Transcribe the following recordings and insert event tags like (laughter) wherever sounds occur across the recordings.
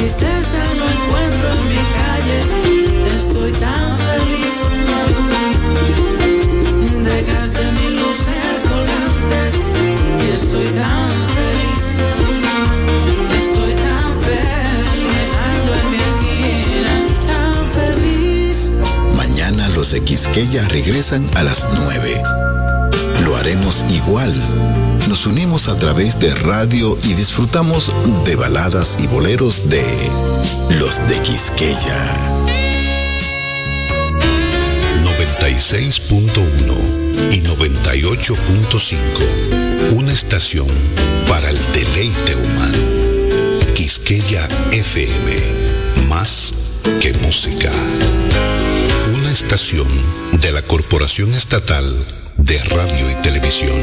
tristeza no encuentro en mi calle. Estoy tan feliz. Dejaste mis luces colgantes y estoy tan feliz. Estoy tan feliz. Ando en mi esquina, tan feliz. Mañana los de Quisqueya regresan a las 9. Lo haremos igual. Nos unimos a través de radio y disfrutamos de baladas y boleros de los de Quisqueya. 96.1 y 98.5. Una estación para el deleite humano. Quisqueya FM. Más que música. Una estación de la Corporación Estatal de Radio y Televisión.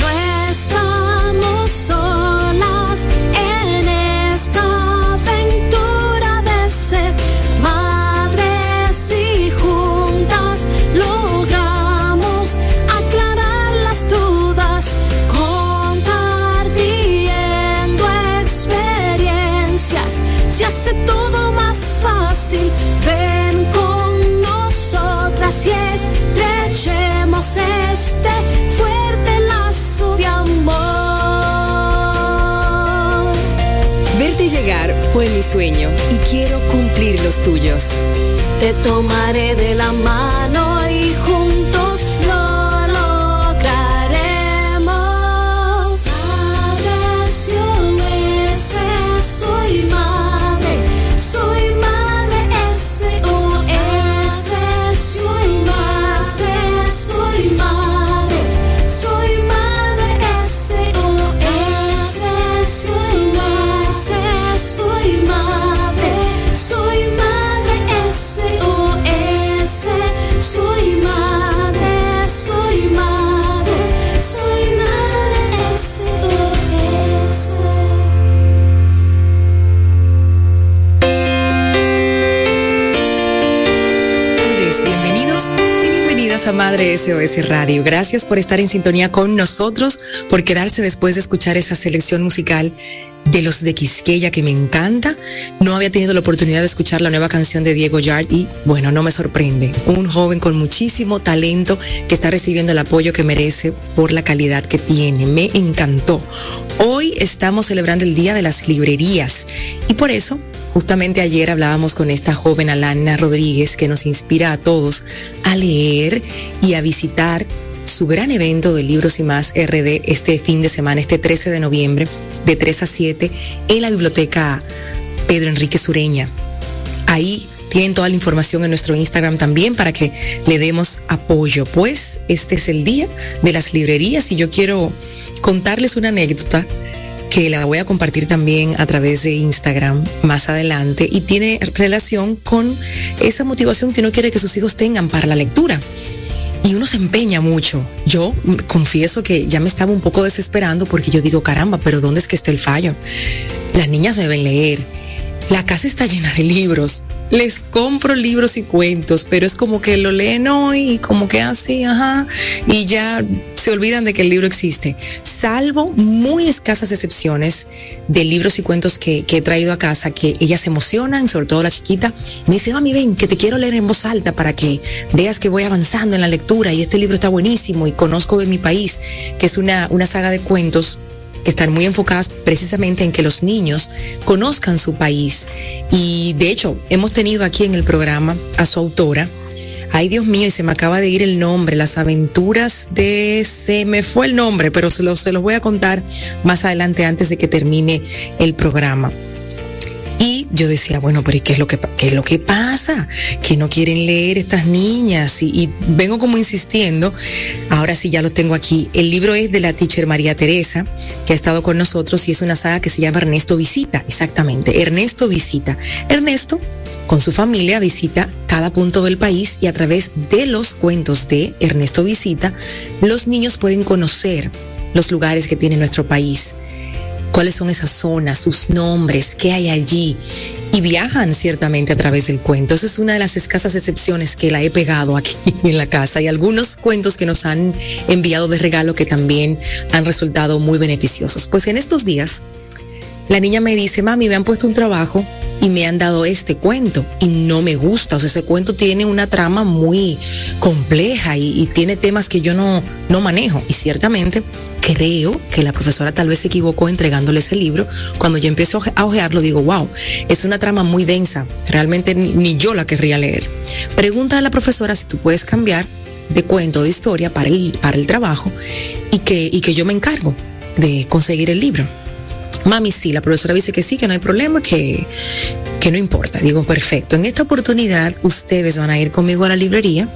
No estamos solas en esta aventura de ser madres y juntas logramos aclarar las dudas compartiendo experiencias. Se hace todo más fácil. Ven con nosotras y estrechemos este fuerte lazo de amor. Verte llegar fue mi sueño y quiero cumplir los tuyos. Te tomaré de la mano Madre SOS Radio. Gracias por estar en sintonía con nosotros, por quedarse después de escuchar esa selección musical de los de Quisqueya que me encanta. No había tenido la oportunidad de escuchar la nueva canción de Diego Yard y bueno, no me sorprende. Un joven con muchísimo talento que está recibiendo el apoyo que merece por la calidad que tiene. Me encantó. Hoy estamos celebrando el Día de las Librerías y por eso Justamente ayer hablábamos con esta joven Alana Rodríguez que nos inspira a todos a leer y a visitar su gran evento de libros y más RD este fin de semana, este 13 de noviembre, de 3 a 7, en la biblioteca Pedro Enrique Sureña. Ahí tienen toda la información en nuestro Instagram también para que le demos apoyo. Pues este es el día de las librerías y yo quiero contarles una anécdota que la voy a compartir también a través de Instagram más adelante y tiene relación con esa motivación que uno quiere que sus hijos tengan para la lectura. Y uno se empeña mucho. Yo confieso que ya me estaba un poco desesperando porque yo digo, caramba, pero ¿dónde es que está el fallo? Las niñas deben leer. La casa está llena de libros. Les compro libros y cuentos, pero es como que lo leen hoy y como que así, ajá, y ya se olvidan de que el libro existe. Salvo muy escasas excepciones de libros y cuentos que, he traído a casa, que ellas se emocionan, sobre todo la chiquita, me dice, mami, ven, que te quiero leer en voz alta para que veas que voy avanzando en la lectura y este libro está buenísimo y conozco de mi país, que es una, una saga de cuentos están muy enfocadas precisamente en que los niños conozcan su país. Y de hecho, hemos tenido aquí en el programa a su autora. Ay, Dios mío, y se me acaba de ir el nombre, las aventuras de... Se me fue el nombre, pero se se los voy a contar más adelante antes de que termine el programa. Yo decía, bueno, pero ¿y qué es lo que, qué es lo que pasa? Que no quieren leer estas niñas. Y, y, vengo como insistiendo. Ahora sí ya lo tengo aquí. El libro es de la teacher María Teresa, que ha estado con nosotros y es una saga que se llama Ernesto Visita. Exactamente. Ernesto Visita. Ernesto con su familia visita cada punto del país y a través de los cuentos de Ernesto Visita, los niños pueden conocer los lugares que tiene nuestro país. Cuáles son esas zonas, sus nombres, qué hay allí. Y viajan ciertamente a través del cuento. Esa es una de las escasas excepciones que la he pegado aquí (laughs) en la casa. Y algunos cuentos que nos han enviado de regalo que también han resultado muy beneficiosos. Pues en estos días, la niña me dice, mami, me han puesto un trabajo y me han dado este cuento y no me gusta. O sea, ese cuento tiene una trama muy compleja y, tiene temas que yo no, no manejo. Y ciertamente creo que la profesora tal vez se equivocó entregándole ese libro. Cuando yo empiezo a ojearlo, digo, wow, es una trama muy densa. Realmente ni, ni yo la querría leer. Pregunta a la profesora si tú puedes cambiar de cuento, de historia para el, para el trabajo y que, y que yo me encargo de conseguir el libro. Mami, sí, la profesora dice que sí, que no hay problema, que, que no importa. Digo, perfecto. En esta oportunidad, ustedes van a ir conmigo a la librería,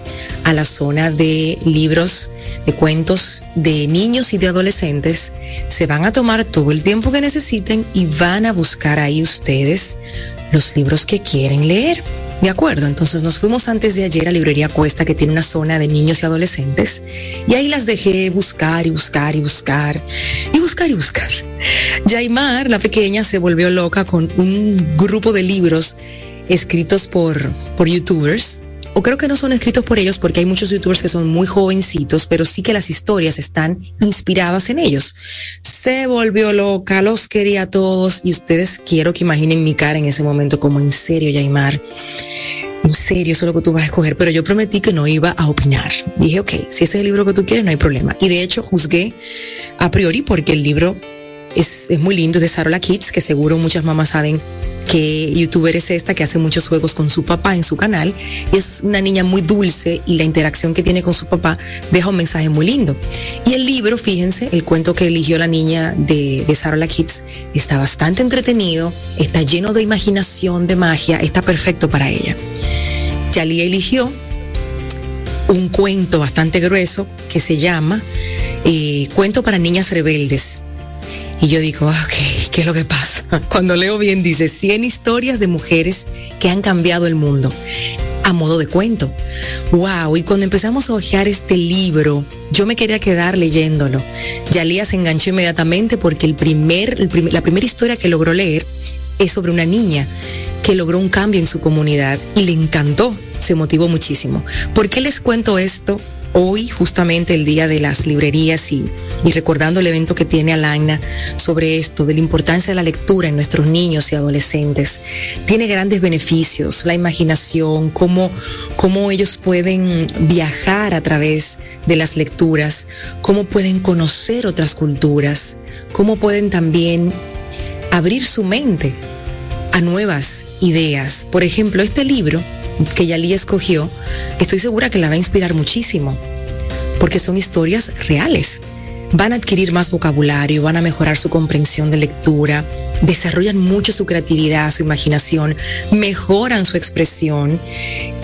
a la zona de libros, de cuentos de niños y de adolescentes. Se van a tomar todo el tiempo que necesiten y van a buscar ahí ustedes los libros que quieren leer. De acuerdo, entonces nos fuimos antes de ayer a Librería Cuesta, que tiene una zona de niños y adolescentes, y ahí las dejé buscar y buscar y buscar y buscar y buscar. Yaimar, la pequeña, se volvió loca con un grupo de libros escritos por, por youtubers. O creo que no son escritos por ellos porque hay muchos youtubers que son muy jovencitos, pero sí que las historias están inspiradas en ellos. Se volvió loca, los quería a todos y ustedes quiero que imaginen mi cara en ese momento como en serio, Yaimar en serio, eso es lo que tú vas a escoger, pero yo prometí que no iba a opinar. Dije, ok, si ese es el libro que tú quieres, no hay problema. Y de hecho, juzgué a priori porque el libro es, es muy lindo, es de Sarola Kids, que seguro muchas mamás saben que youtuber es esta, que hace muchos juegos con su papá en su canal. Es una niña muy dulce y la interacción que tiene con su papá deja un mensaje muy lindo. Y el libro, fíjense, el cuento que eligió la niña de, de Sarola Kids está bastante entretenido, está lleno de imaginación, de magia, está perfecto para ella. Yalía eligió un cuento bastante grueso que se llama eh, Cuento para Niñas Rebeldes. Y yo digo, ok, ¿qué es lo que pasa? (laughs) Cuando leo bien dice 100 historias de mujeres que han cambiado el mundo a modo de cuento. Wow, y cuando empezamos a hojear este libro, yo me quería quedar leyéndolo. Yalía se enganchó inmediatamente porque el primer, la primera historia que logró leer es sobre una niña que logró un cambio en su comunidad y le encantó, se motivó muchísimo. ¿Por qué les cuento esto? Hoy, justamente el día de las librerías y, recordando el evento que tiene Alagna sobre esto, de la importancia de la lectura en nuestros niños y adolescentes, tiene grandes beneficios, la imaginación, cómo, cómo ellos pueden viajar a través de las lecturas, cómo pueden conocer otras culturas, cómo pueden también abrir su mente a nuevas ideas. Por ejemplo, este libro que Yali escogió, estoy segura que la va a inspirar muchísimo, porque son historias reales. Van a adquirir más vocabulario, van a mejorar su comprensión de lectura, desarrollan mucho su creatividad, su imaginación, mejoran su expresión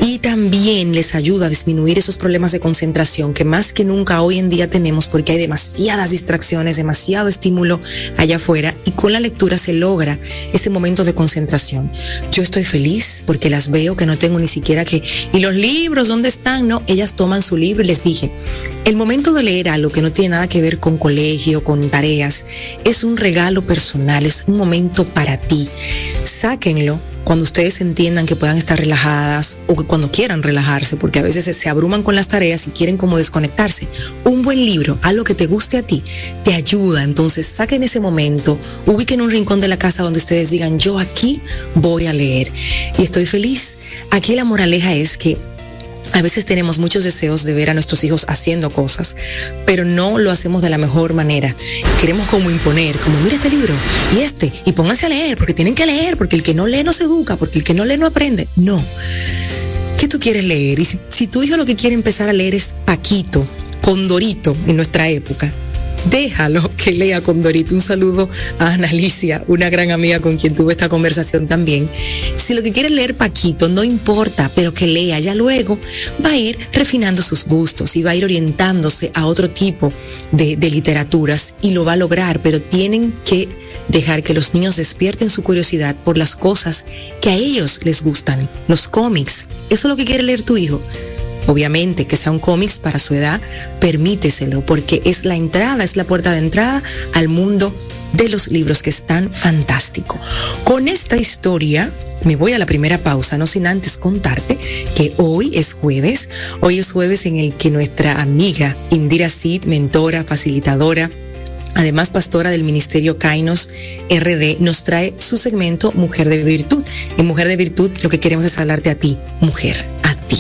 y también les ayuda a disminuir esos problemas de concentración que más que nunca hoy en día tenemos porque hay demasiadas distracciones, demasiado estímulo allá afuera y con la lectura se logra ese momento de concentración. Yo estoy feliz porque las veo que no tengo ni siquiera que, ¿y los libros dónde están? No, ellas toman su libro y les dije, el momento de leer algo que no tiene nada que ver con colegio, con tareas, es un regalo personal, es un momento para ti. Sáquenlo cuando ustedes entiendan que puedan estar relajadas o que cuando quieran relajarse, porque a veces se abruman con las tareas y quieren como desconectarse. Un buen libro, algo que te guste a ti, te ayuda. Entonces saquen ese momento, ubiquen un rincón de la casa donde ustedes digan, yo aquí voy a leer. Y estoy feliz. Aquí la moraleja es que a veces tenemos muchos deseos de ver a nuestros hijos haciendo cosas, pero no lo hacemos de la mejor manera. Queremos como imponer, como mira este libro y este, y pónganse a leer, porque tienen que leer, porque el que no lee no se educa, porque el que no lee no aprende. No. ¿Qué tú quieres leer? Y si, si tu hijo lo que quiere empezar a leer es Paquito, Condorito en nuestra época, déjalo que lea con Dorito. Un saludo a Analicia, una gran amiga con quien tuve esta conversación también. Si lo que quiere leer Paquito, no importa, pero que lea, ya luego va a ir refinando sus gustos y va a ir orientándose a otro tipo de, de literaturas y lo va a lograr, pero tienen que dejar que los niños despierten su curiosidad por las cosas que a ellos les gustan, los cómics. Eso es lo que quiere leer tu hijo obviamente que sea un cómics para su edad, permíteselo, porque es la entrada, es la puerta de entrada al mundo de los libros que están fantástico. Con esta historia me voy a la primera pausa, no sin antes contarte que hoy es jueves, hoy es jueves en el que nuestra amiga Indira Sid, mentora, facilitadora, además pastora del Ministerio Kainos RD, nos trae su segmento Mujer de Virtud. En Mujer de Virtud lo que queremos es hablarte a ti, mujer, a ti.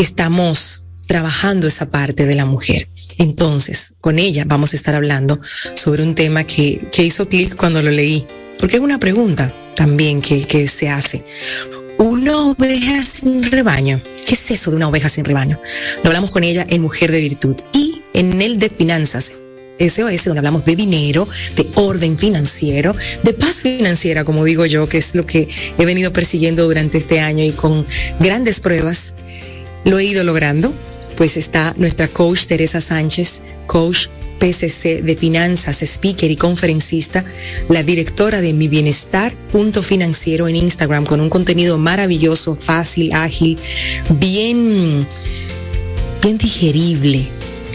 Estamos trabajando esa parte de la mujer. Entonces, con ella vamos a estar hablando sobre un tema que, hizo clic cuando lo leí, porque es una pregunta también que, que se hace. Una oveja sin rebaño. ¿Qué es eso de una oveja sin rebaño? Lo hablamos con ella en Mujer de Virtud y en el de Finanzas, SOS, donde hablamos de dinero, de orden financiero, de paz financiera, como digo yo, que es lo que he venido persiguiendo durante este año y con grandes pruebas lo he ido logrando. Pues está nuestra coach Teresa Sánchez, coach PCC de finanzas, speaker y conferencista, la directora de Mi Bienestar, punto financiero en Instagram, con un contenido maravilloso, fácil, ágil, bien, bien digerible.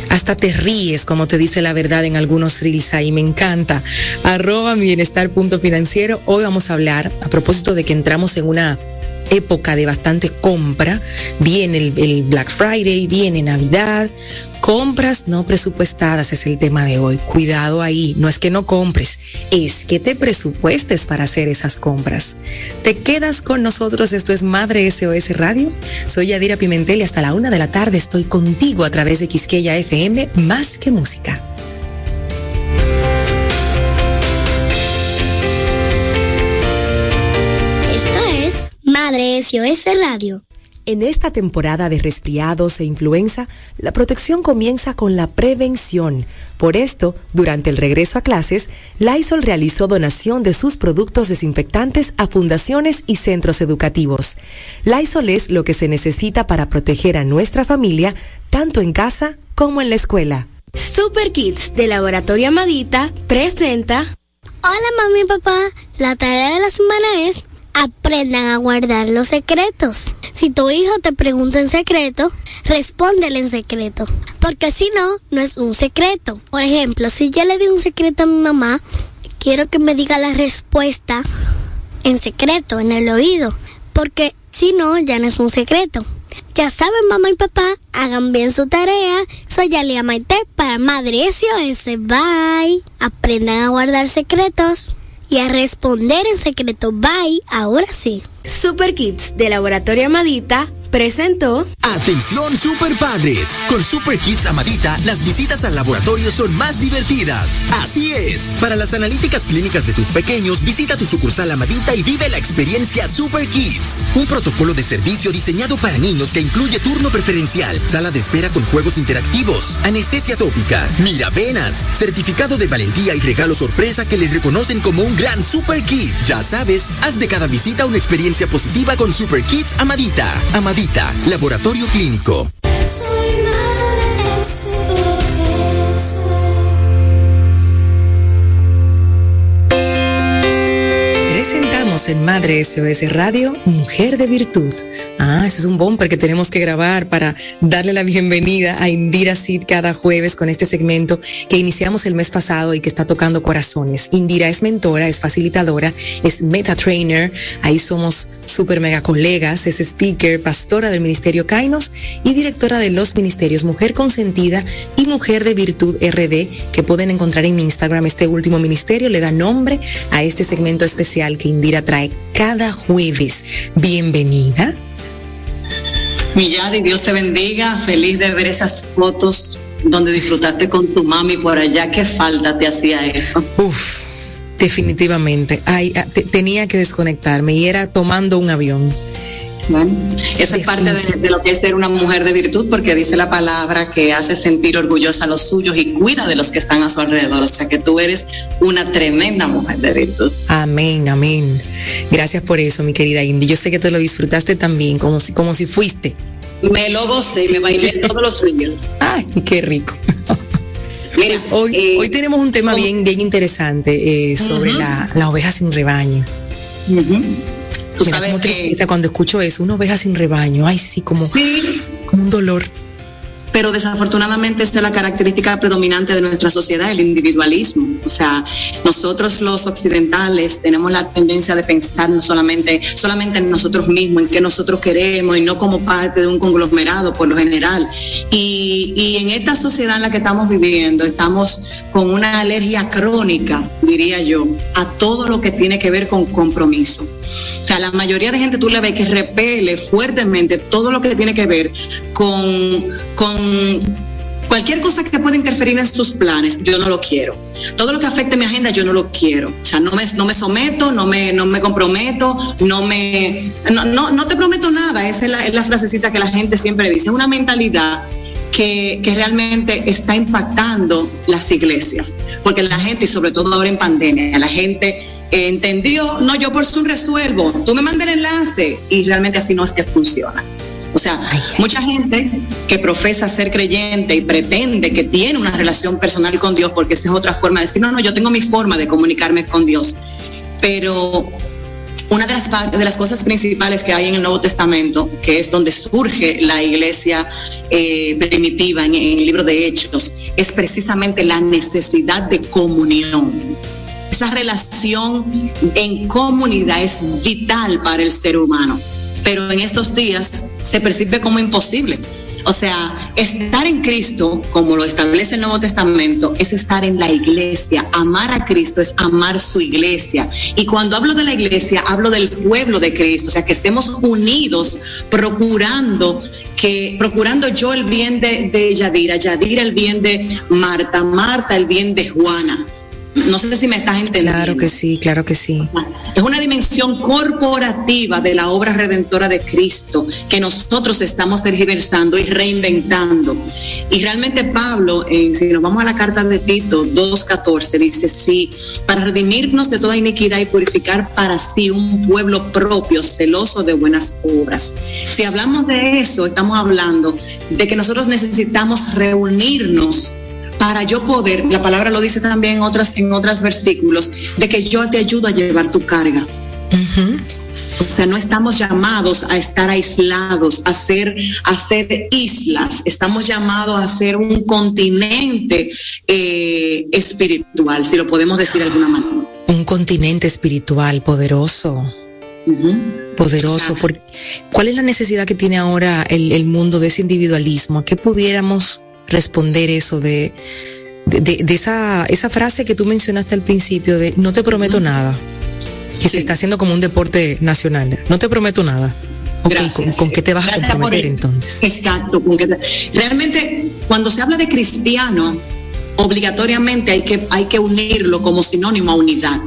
Hasta te ríes, como te dice la verdad en algunos reels ahí, me encanta. Arroba mi bienestar punto financiero. Hoy vamos a hablar, a propósito de que entramos en una época de bastante compra, viene el, Black Friday, viene Navidad, compras no presupuestadas es el tema de hoy. Cuidado ahí, no es que no compres, es que te presupuestes para hacer esas compras. Te quedas con nosotros, esto es Madre SOS Radio, soy Yadira Pimentel y hasta la una de la tarde estoy contigo a través de Quisqueya FM, más que música. Madre SOS Radio. En esta temporada de resfriados e influenza, la protección comienza con la prevención. Por esto, durante el regreso a clases, Lysol realizó donación de sus productos desinfectantes a fundaciones y centros educativos. Lysol es lo que se necesita para proteger a nuestra familia, tanto en casa como en la escuela. Super Kids de Laboratorio Amadita presenta. Hola mami y papá, la tarea de la semana es aprendan a guardar los secretos. Si tu hijo te pregunta en secreto, respóndele en secreto, porque si no, no es un secreto. Por ejemplo, si yo le di un secreto a mi mamá, quiero que me diga la respuesta en secreto, en el oído, porque si no, ya no es un secreto. Ya saben, mamá y papá, hagan bien su tarea. Soy Alia Maite para Madre SOS. Bye. Aprendan a guardar secretos y a responder en secreto. Bye, ahora sí. Super Kids de Laboratorio Amadita presentó. Atención super padres. Con Super Kids Amadita, las visitas al laboratorio son más divertidas. Así es. Para las analíticas clínicas de tus pequeños, visita tu sucursal Amadita y vive la experiencia Super Kids. Un protocolo de servicio diseñado para niños que incluye turno preferencial, sala de espera con juegos interactivos, anestesia tópica, miravenas, certificado de valentía y regalo sorpresa que les reconocen como un gran Super Kid. Ya sabes, haz de cada visita una experiencia positiva con Super Kids Amadita. Amadita Laboratorio Clínico. Presentamos en Madre SOS Radio Mujer de Virtud. Ah, ese es un bumper que tenemos que grabar para darle la bienvenida a Indira Sid cada jueves con este segmento que iniciamos el mes pasado y que está tocando corazones. Indira es mentora, es facilitadora, es meta trainer, ahí somos super mega colegas, es speaker, pastora del Ministerio Kainos y directora de los ministerios Mujer Consentida y Mujer de Virtud RD que pueden encontrar en Instagram. Este último ministerio le da nombre a este segmento especial que Indira trae cada jueves. Bienvenida. Milladi, Dios te bendiga. Feliz de ver esas fotos donde disfrutaste con tu mami por allá. ¿Qué falta te hacía eso? Uf, definitivamente. Ay, te, tenía que desconectarme y era tomando un avión. Bueno, eso es parte de, de, lo que es ser una mujer de virtud, porque dice la palabra que hace sentir orgullosa a los suyos y cuida de los que están a su alrededor. O sea que tú eres una tremenda mujer de virtud. Amén, amén. Gracias por eso, mi querida Indy. Yo sé que te lo disfrutaste también, como si, como si fuiste. Me lo gocé, me bailé (laughs) todos los ríos. Ay, qué rico. Mira, pues (laughs) hoy, eh, hoy tenemos un tema bien, bien interesante eh, sobre uh -huh. la, la, oveja sin rebaño. Uh -huh. Tú Mira, sabes como que tristeza cuando escucho eso, una oveja sin rebaño. Ay, sí, como, sí. como un dolor. pero desafortunadamente esta es la característica predominante de nuestra sociedad, el individualismo. O sea, nosotros los occidentales tenemos la tendencia de pensar no solamente, solamente en nosotros mismos, en qué nosotros queremos y no como parte de un conglomerado por lo general. Y, y en esta sociedad en la que estamos viviendo, estamos con una alergia crónica, diría yo, a todo lo que tiene que ver con compromiso. O sea, la mayoría de gente tú le ves que repele fuertemente todo lo que tiene que ver con, con cualquier cosa que pueda interferir en sus planes, yo no lo quiero. Todo lo que afecte mi agenda, yo no lo quiero. O sea, no me, no me someto, no me, no me comprometo, no me, no, no, no te prometo nada. Esa es la, es la frasecita que la gente siempre dice. Es una mentalidad que, que, realmente está impactando las iglesias. Porque la gente, y sobre todo ahora en pandemia, la gente entendió, no, yo por Zoom resuelvo, tú me mandas el enlace y realmente así no es que funciona. O sea, mucha gente que profesa ser creyente y pretende que tiene una relación personal con Dios, porque esa es otra forma de decir, no, no, yo tengo mi forma de comunicarme con Dios. Pero una de las, de las cosas principales que hay en el Nuevo Testamento, que es donde surge la iglesia eh, primitiva en, en el libro de Hechos, es precisamente la necesidad de comunión esa relación en comunidad es vital para el ser humano, pero en estos días se percibe como imposible. O sea, estar en Cristo, como lo establece el Nuevo Testamento, es estar en la iglesia. Amar a Cristo es amar su iglesia. Y cuando hablo de la iglesia, hablo del pueblo de Cristo. O sea, que estemos unidos procurando que, procurando yo el bien de, de Yadira, Yadira el bien de Marta, Marta el bien de Juana. No sé si me estás entendiendo. Claro que sí, claro que sí. Es una dimensión corporativa de la obra redentora de Cristo que nosotros estamos tergiversando y reinventando. Y realmente Pablo, eh, si nos vamos a la carta de Tito 2.14, dice, sí, para redimirnos de toda iniquidad y purificar para sí un pueblo propio, celoso de buenas obras. Si hablamos de eso, estamos hablando de que nosotros necesitamos reunirnos para yo poder, la palabra lo dice también en otras, en otros versículos, de que yo te ayudo a llevar tu carga. Uh-huh. O sea, no estamos llamados a estar aislados, a ser, a ser islas, estamos llamados a ser un continente eh, espiritual, si lo podemos decir de alguna manera. Un continente espiritual poderoso. Uh-huh. Poderoso. O sea, porque, ¿Cuál es la necesidad que tiene ahora el, el mundo de ese individualismo? ¿A qué pudiéramos responder eso de, de, de, de, esa, esa frase que tú mencionaste al principio de no te prometo nada, que sí. se está haciendo como un deporte nacional. No te prometo nada. Okay, ¿con, ¿con, qué te vas Gracias a comprometer entonces? Exacto. Te, realmente, cuando se habla de cristiano, obligatoriamente hay que, hay que unirlo como sinónimo a unidad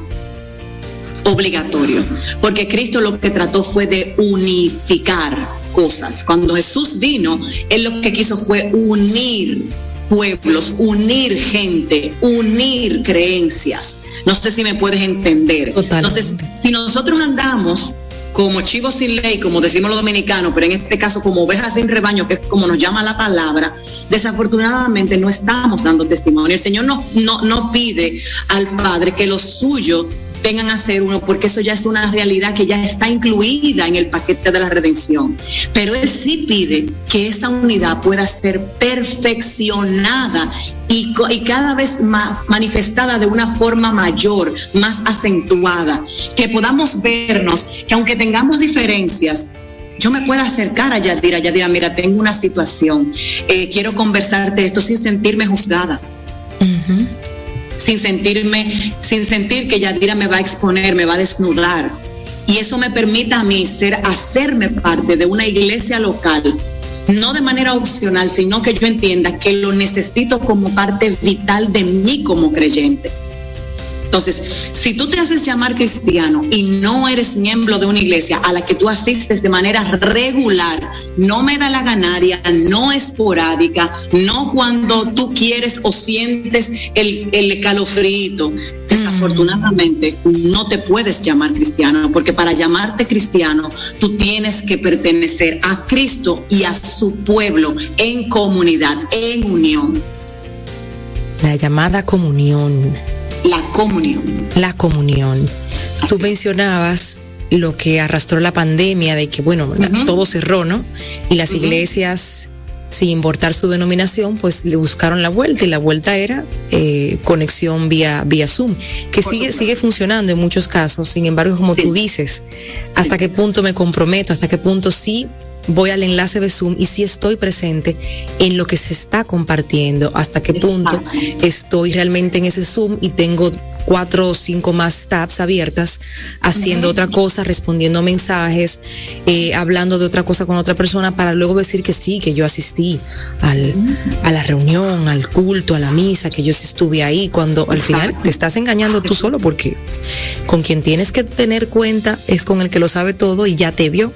obligatorio, porque Cristo lo que trató fue de unificar cosas. Cuando Jesús vino, Él lo que quiso fue unir pueblos, unir gente, unir creencias. No sé si me puedes entender. Entonces, si nosotros andamos como chivos sin ley, como decimos los dominicanos, pero en este caso como ovejas sin rebaño, que es como nos llama la palabra, desafortunadamente no estamos dando testimonio. El Señor no, no, no pide al Padre que lo suyo vengan a ser uno, porque eso ya es una realidad que ya está incluida en el paquete de la redención. Pero Él sí pide que esa unidad pueda ser perfeccionada y, y, cada vez más manifestada de una forma mayor, más acentuada, que podamos vernos, que aunque tengamos diferencias, yo me pueda acercar a Yadira, Yadira, mira, tengo una situación, eh, quiero conversarte esto sin sentirme juzgada. Sin sentirme, sin sentir que Yadira me va a exponer, me va a desnudar. Y eso me permita a mí ser, hacerme parte de una iglesia local, no de manera opcional, sino que yo entienda que lo necesito como parte vital de mí como creyente. Entonces, si tú te haces llamar cristiano y no eres miembro de una iglesia a la que tú asistes de manera regular, no me da la ganaria, no esporádica, no cuando tú quieres o sientes el, el escalofrío, desafortunadamente no te puedes llamar cristiano, porque para llamarte cristiano tú tienes que pertenecer a Cristo y a su pueblo en comunidad, en unión. La llamada comunión la comunión. La comunión. Así. Tú mencionabas lo que arrastró la pandemia, de que, bueno, uh -huh. todo cerró, ¿no? Y las uh -huh. iglesias sin importar su denominación, pues le buscaron la vuelta y la vuelta era eh, conexión vía, vía Zoom, que sigue, sigue funcionando en muchos casos. Sin embargo, como tú dices, hasta qué punto me comprometo, hasta qué punto sí voy al enlace de Zoom y si estoy presente en lo que se está compartiendo, hasta qué punto estoy realmente en ese Zoom y tengo cuatro o cinco más tabs abiertas, haciendo otra cosa, respondiendo mensajes, eh, hablando de otra cosa con otra persona, para luego decir que sí, que yo asistí al, a la reunión, al culto, a la misa, que yo sí estuve ahí, cuando al final te estás engañando tú solo, porque con quien tienes que tener cuenta es con el que lo sabe todo y ya te vio.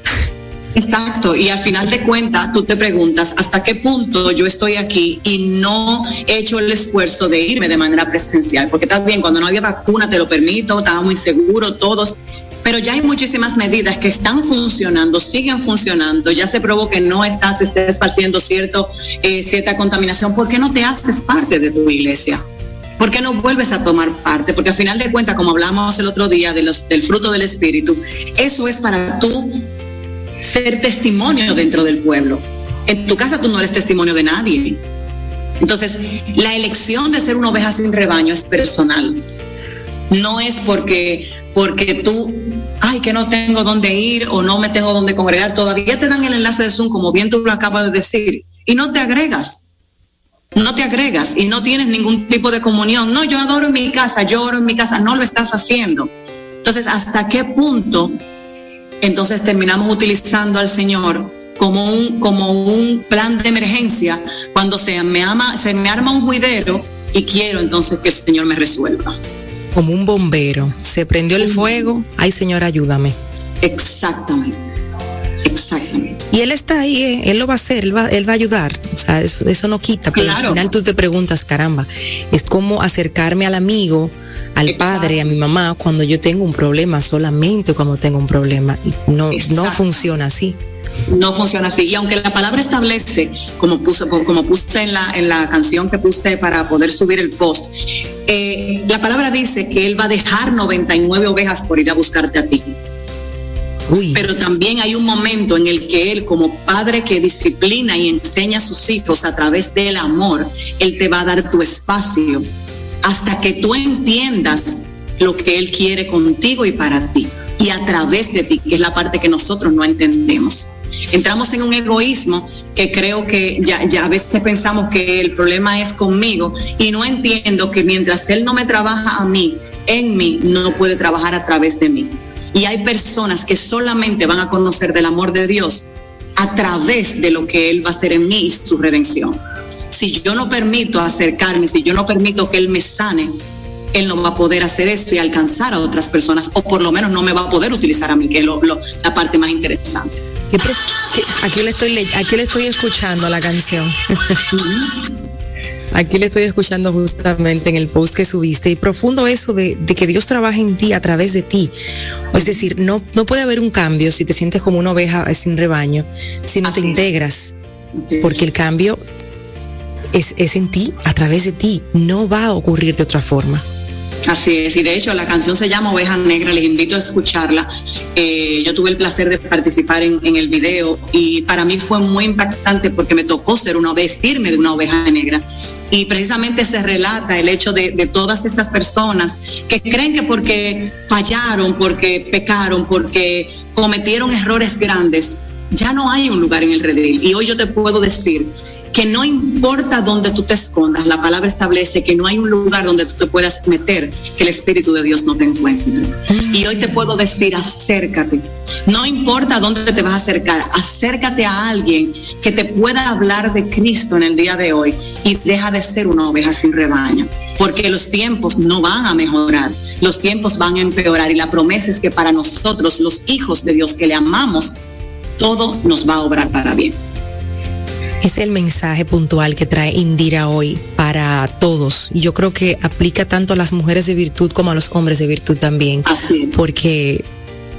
Exacto, y al final de cuentas tú te preguntas hasta qué punto yo estoy aquí y no he hecho el esfuerzo de irme de manera presencial, porque bien, cuando no había vacuna te lo permito, estaba muy seguro todos, pero ya hay muchísimas medidas que están funcionando, siguen funcionando, ya se probó que no estás, esparciendo cierto, eh, cierta contaminación, ¿por qué no te haces parte de tu iglesia? ¿Por qué no vuelves a tomar parte? Porque al final de cuentas, como hablamos el otro día del fruto del Espíritu, eso es para tú ser testimonio dentro del pueblo. En tu casa tú no eres testimonio de nadie. Entonces, la elección de ser una oveja sin rebaño es personal. No es porque, porque tú, ay, que no tengo dónde ir o no me tengo dónde congregar. Todavía te dan el enlace de Zoom, como bien tú lo acabas de decir, y no te agregas. No te agregas y no tienes ningún tipo de comunión. No, yo adoro en mi casa, yo oro en mi casa. No lo estás haciendo. Entonces, ¿hasta qué punto entonces terminamos utilizando al Señor como un, como un plan de emergencia cuando se me, ama, se me arma un juidero y quiero entonces que el Señor me resuelva. Como un bombero, se prendió el fuego, ay Señor, ayúdame. Exactamente, exactamente. Y Él está ahí, eh, Él lo va a hacer, Él va, él va a ayudar, o sea, eso, eso no quita, pero al final tú te preguntas, caramba, es como acercarme al amigo al padre, a mi mamá, cuando yo tengo un problema, solamente cuando tengo un problema. No, no funciona así. No funciona así. Y aunque la palabra establece, como puse, como puse en la, en la canción que puse para poder subir el post, eh, la palabra dice que Él va a dejar 99 ovejas por ir a buscarte a ti. Pero también hay un momento en el que Él, como padre que disciplina y enseña a sus hijos a través del amor, Él te va a dar tu espacio hasta que tú entiendas lo que Él quiere contigo y para ti, y a través de ti, que es la parte que nosotros no entendemos. Entramos en un egoísmo que creo que ya, ya a veces pensamos que el problema es conmigo y no entiendo que mientras Él no me trabaja a mí, en mí, no puede trabajar a través de mí. Y hay personas que solamente van a conocer del amor de Dios a través de lo que Él va a hacer en mí y su redención si yo no permito acercarme, si yo no permito que Él me sane, Él no va a poder hacer esto y alcanzar a otras personas, o por lo menos no me va a poder utilizar a mí, que es la parte más interesante. Aquí le estoy, aquí le estoy escuchando la canción. (laughs) Aquí le estoy escuchando justamente en el post que subiste y profundo eso de, que Dios trabaje en ti a través de ti. Es decir, no, no puede haber un cambio si te sientes como una oveja sin rebaño, si no te integras, porque el cambio es, es en ti, a través de ti, no va a ocurrir de otra forma. Así es, y de hecho la canción se llama Oveja Negra, les invito a escucharla. Eh, yo tuve el placer de participar en, el video y para mí fue muy impactante porque me tocó ser una, vestirme de una oveja negra. Y precisamente se relata el hecho de, de todas estas personas que creen que porque fallaron, porque pecaron, porque cometieron errores grandes, ya no hay un lugar en el redil. Y hoy yo te puedo decir que no importa dónde tú te escondas, la palabra establece que no hay un lugar donde tú te puedas meter que el Espíritu de Dios no te encuentre. Y hoy te puedo decir, acércate. No importa dónde te vas a acercar, acércate a alguien que te pueda hablar de Cristo en el día de hoy y deja de ser una oveja sin rebaño, porque los tiempos no van a mejorar, los tiempos van a empeorar y la promesa es que para nosotros, los hijos de Dios que le amamos, todo nos va a obrar para bien es el mensaje puntual que trae Indira hoy para todos. Yo creo que aplica tanto a las mujeres de virtud como a los hombres de virtud también. Así es. Porque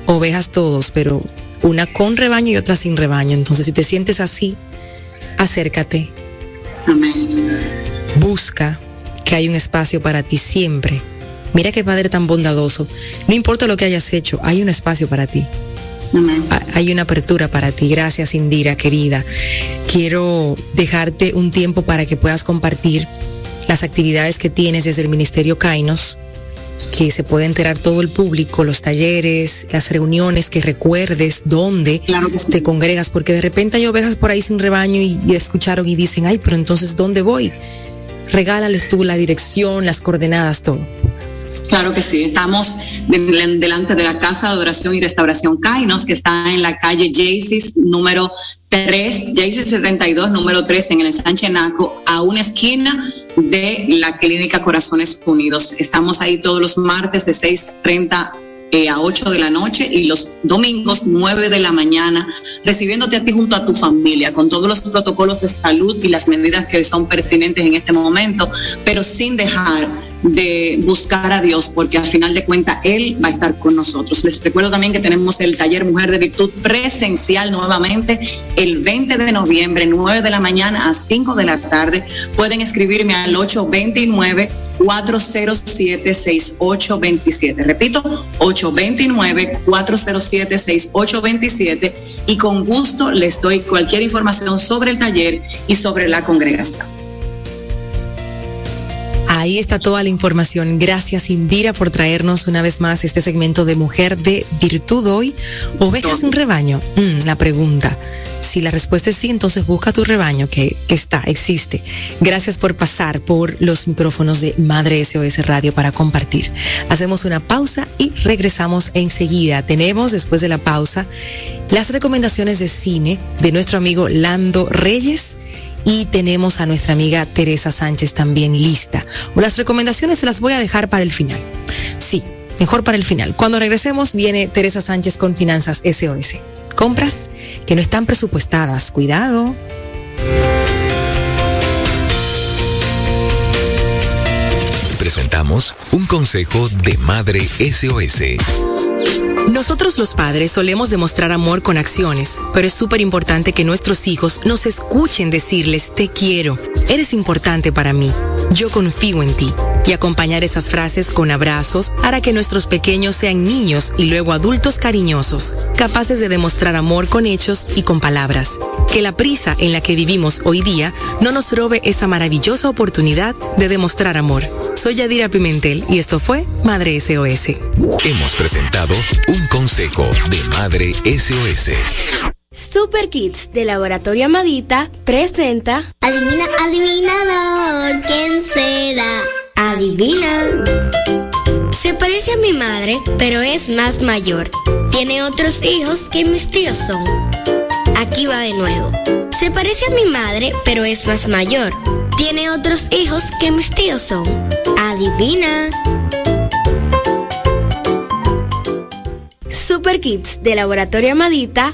ovejas todos, pero una con rebaño y otra sin rebaño. Entonces, si te sientes así, acércate. Amén. Busca que hay un espacio para ti siempre. Mira qué padre tan bondadoso. No importa lo que hayas hecho, hay un espacio para ti. Hay una apertura para ti. Gracias, Indira, querida. Quiero dejarte un tiempo para que puedas compartir las actividades que tienes desde el Ministerio Kainos, que se puede enterar todo el público, los talleres, las reuniones, que recuerdes dónde te congregas, porque de repente hay ovejas por ahí sin rebaño y, y escucharon y dicen, ay, pero entonces, ¿dónde voy? Regálales tú la dirección, las coordenadas, todo. Claro que sí, estamos delante de la Casa de Adoración y Restauración Kainos, que está en la calle Jaycees número 3, Jaycees 72, número 3, en el Sánchez Naco, a una esquina de la Clínica Corazones Unidos. Estamos ahí todos los martes de 6.30 eh, a 8 de la noche y los domingos 9 de la mañana, recibiéndote a ti junto a tu familia, con todos los protocolos de salud y las medidas que son pertinentes en este momento, pero sin dejar de buscar a Dios, porque al final de cuentas Él va a estar con nosotros. Les recuerdo también que tenemos el taller Mujer de Virtud presencial nuevamente el 20 de noviembre, 9 de la mañana a 5 de la tarde. Pueden escribirme al 829. 407-6827. Repito, 829-407-6827 y con gusto les doy cualquier información sobre el taller y sobre la congregación. Ahí está toda la información. Gracias, Indira, por traernos una vez más este segmento de Mujer de Virtud hoy. ¿Ovejas en rebaño? Mm, la pregunta. Si la respuesta es sí, entonces busca tu rebaño que, que está, existe. Gracias por pasar por los micrófonos de Madre SOS Radio para compartir. Hacemos una pausa y regresamos enseguida. Tenemos, después de la pausa, las recomendaciones de cine de nuestro amigo Lando Reyes y tenemos a nuestra amiga Teresa Sánchez también lista. Las recomendaciones se las voy a dejar para el final. Sí, mejor para el final. Cuando regresemos viene Teresa Sánchez con Finanzas SOS. Compras que no están presupuestadas. Cuidado. Presentamos un consejo de Madre SOS. Nosotros los padres solemos demostrar amor con acciones, pero es súper importante que nuestros hijos nos escuchen decirles te quiero, eres importante para mí, yo confío en ti. Y acompañar esas frases con abrazos hará que nuestros pequeños sean niños y luego adultos cariñosos, capaces de demostrar amor con hechos y con palabras. Que la prisa en la que vivimos hoy día no nos robe esa maravillosa oportunidad de demostrar amor. Soy Yadira Pimentel y esto fue Madre SOS. Hemos presentado un consejo de Madre SOS. Super Kids de Laboratorio Amadita presenta Adivina, adivinador, ¿quién será? Adivina. Se parece a mi madre, pero es más mayor. Tiene otros hijos que mis tíos son. Aquí va de nuevo. Se parece a mi madre, pero es más mayor. Tiene otros hijos que mis tíos son. Adivina. Super Kids de Laboratorio Amadita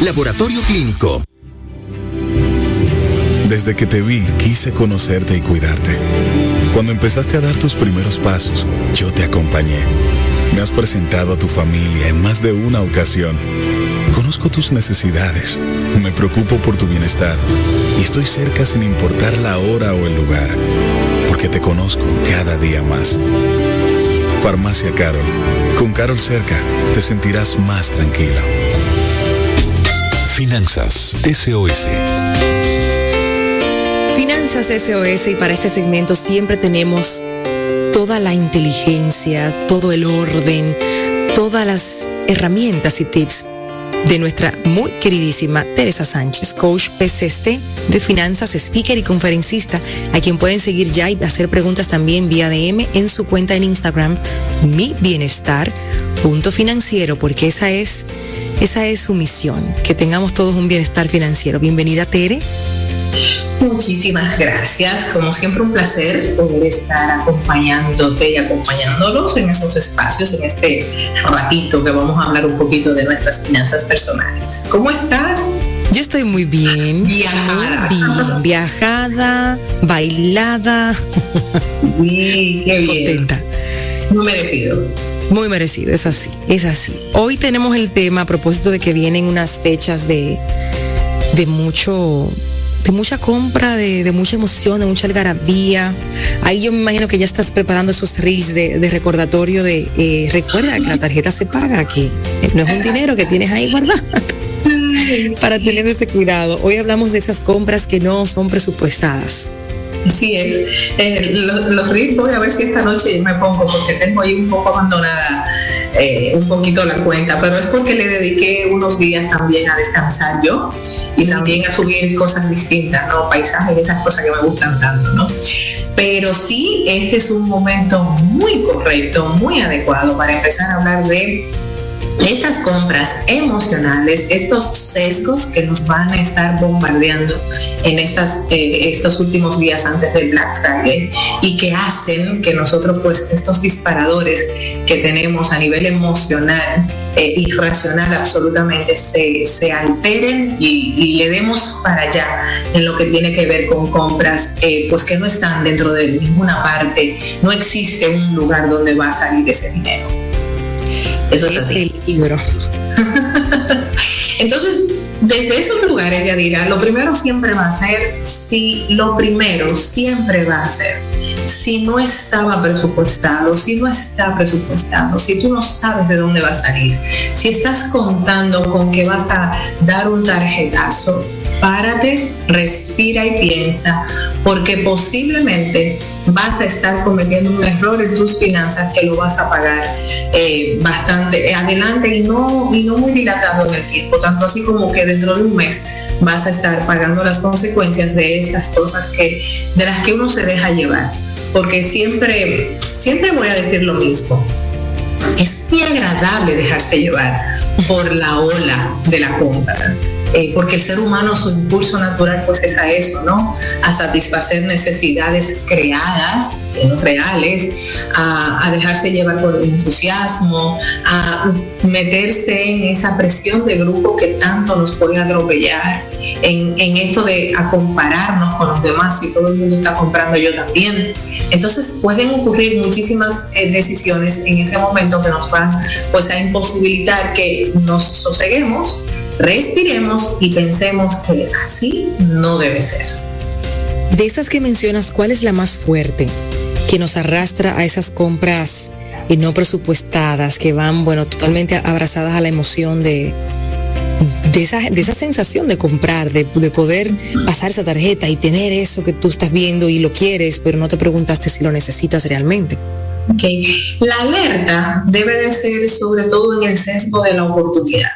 laboratorio clínico. Desde que te vi, quise conocerte y cuidarte. Cuando empezaste a dar tus primeros pasos, yo te acompañé. Me has presentado a tu familia en más de una ocasión. Conozco tus necesidades, me preocupo por tu bienestar y estoy cerca sin importar la hora o el lugar, porque te conozco cada día más. Farmacia Carol. Con Carol cerca, te sentirás más tranquilo. Finanzas SOS. Finanzas SOS y para este segmento siempre tenemos toda la inteligencia, todo el orden, todas las herramientas y tips de nuestra muy queridísima Teresa Sánchez, coach PCC de finanzas, speaker y conferencista, a quien pueden seguir ya y hacer preguntas también vía DM en su cuenta en Instagram, mi bienestar punto financiero, porque esa es, esa es su misión, que tengamos todos un bienestar financiero. Bienvenida Tere. Muchísimas gracias. Como siempre, un placer poder estar acompañándote y acompañándolos en esos espacios, en este ratito que vamos a hablar un poquito de nuestras finanzas personales. ¿Cómo estás? Yo estoy muy bien. Viajada. Muy bien. Viajada, bailada. Sí, qué bien. Contenta. Muy merecido. Muy merecido, es así, es así. Hoy tenemos el tema a propósito de que vienen unas fechas de, de mucho, de mucha compra, de, mucha emoción, de mucha algarabía. Ahí yo me imagino que ya estás preparando esos reels de, recordatorio de eh, recuerda que la tarjeta se paga, que no es un dinero que tienes ahí guardado. (laughs) Para tener ese cuidado. Hoy hablamos de esas compras que no son presupuestadas. Sí, eh, eh, los, los voy a ver si esta noche me pongo porque tengo ahí un poco abandonada eh, un poquito la cuenta, pero es porque le dediqué unos días también a descansar yo y también a subir cosas distintas, ¿no? Paisajes, esas cosas que me gustan tanto, ¿no? Pero sí, este es un momento muy correcto, muy adecuado para empezar a hablar de estas compras emocionales, estos sesgos que nos van a estar bombardeando en estas, eh, estos últimos días antes del Black Friday y que hacen que nosotros, pues, estos disparadores que tenemos a nivel emocional, eh, irracional absolutamente, se, se alteren y, y, le demos para allá en lo que tiene que ver con compras, eh, pues que no están dentro de ninguna parte, no existe un lugar donde va a salir ese dinero. Eso es así. (laughs) Entonces, desde esos lugares, Yadira, lo primero siempre va a ser, si lo primero siempre va a ser, si no estaba presupuestado, si no está presupuestado, si tú no sabes de dónde va a salir, si estás contando con que vas a dar un tarjetazo, párate, respira y piensa, porque posiblemente vas a estar cometiendo un error en tus finanzas que lo vas a pagar eh, bastante adelante y no, y no muy dilatado en el tiempo, tanto así como que dentro de un mes vas a estar pagando las consecuencias de estas cosas que, de las que uno se deja llevar. Porque siempre, siempre voy a decir lo mismo. Es muy agradable dejarse llevar por la ola de la compra eh, porque el ser humano su impulso natural pues es a eso, ¿no? A satisfacer necesidades creadas, no reales, a, dejarse llevar por el entusiasmo, a meterse en esa presión de grupo que tanto nos puede atropellar, en, en esto de a compararnos con los demás, si todo el mundo está comprando yo también. Entonces pueden ocurrir muchísimas eh, decisiones en ese momento que nos van pues a imposibilitar que nos soseguemos respiremos y pensemos que así no debe ser. De esas que mencionas, ¿cuál es la más fuerte que nos arrastra a esas compras no presupuestadas que van, bueno, totalmente abrazadas a la emoción de, de esa, de esa sensación de comprar, de, de, poder pasar esa tarjeta y tener eso que tú estás viendo y lo quieres, pero no te preguntaste si lo necesitas realmente? Okay. La alerta debe de ser sobre todo en el sesgo de la oportunidad.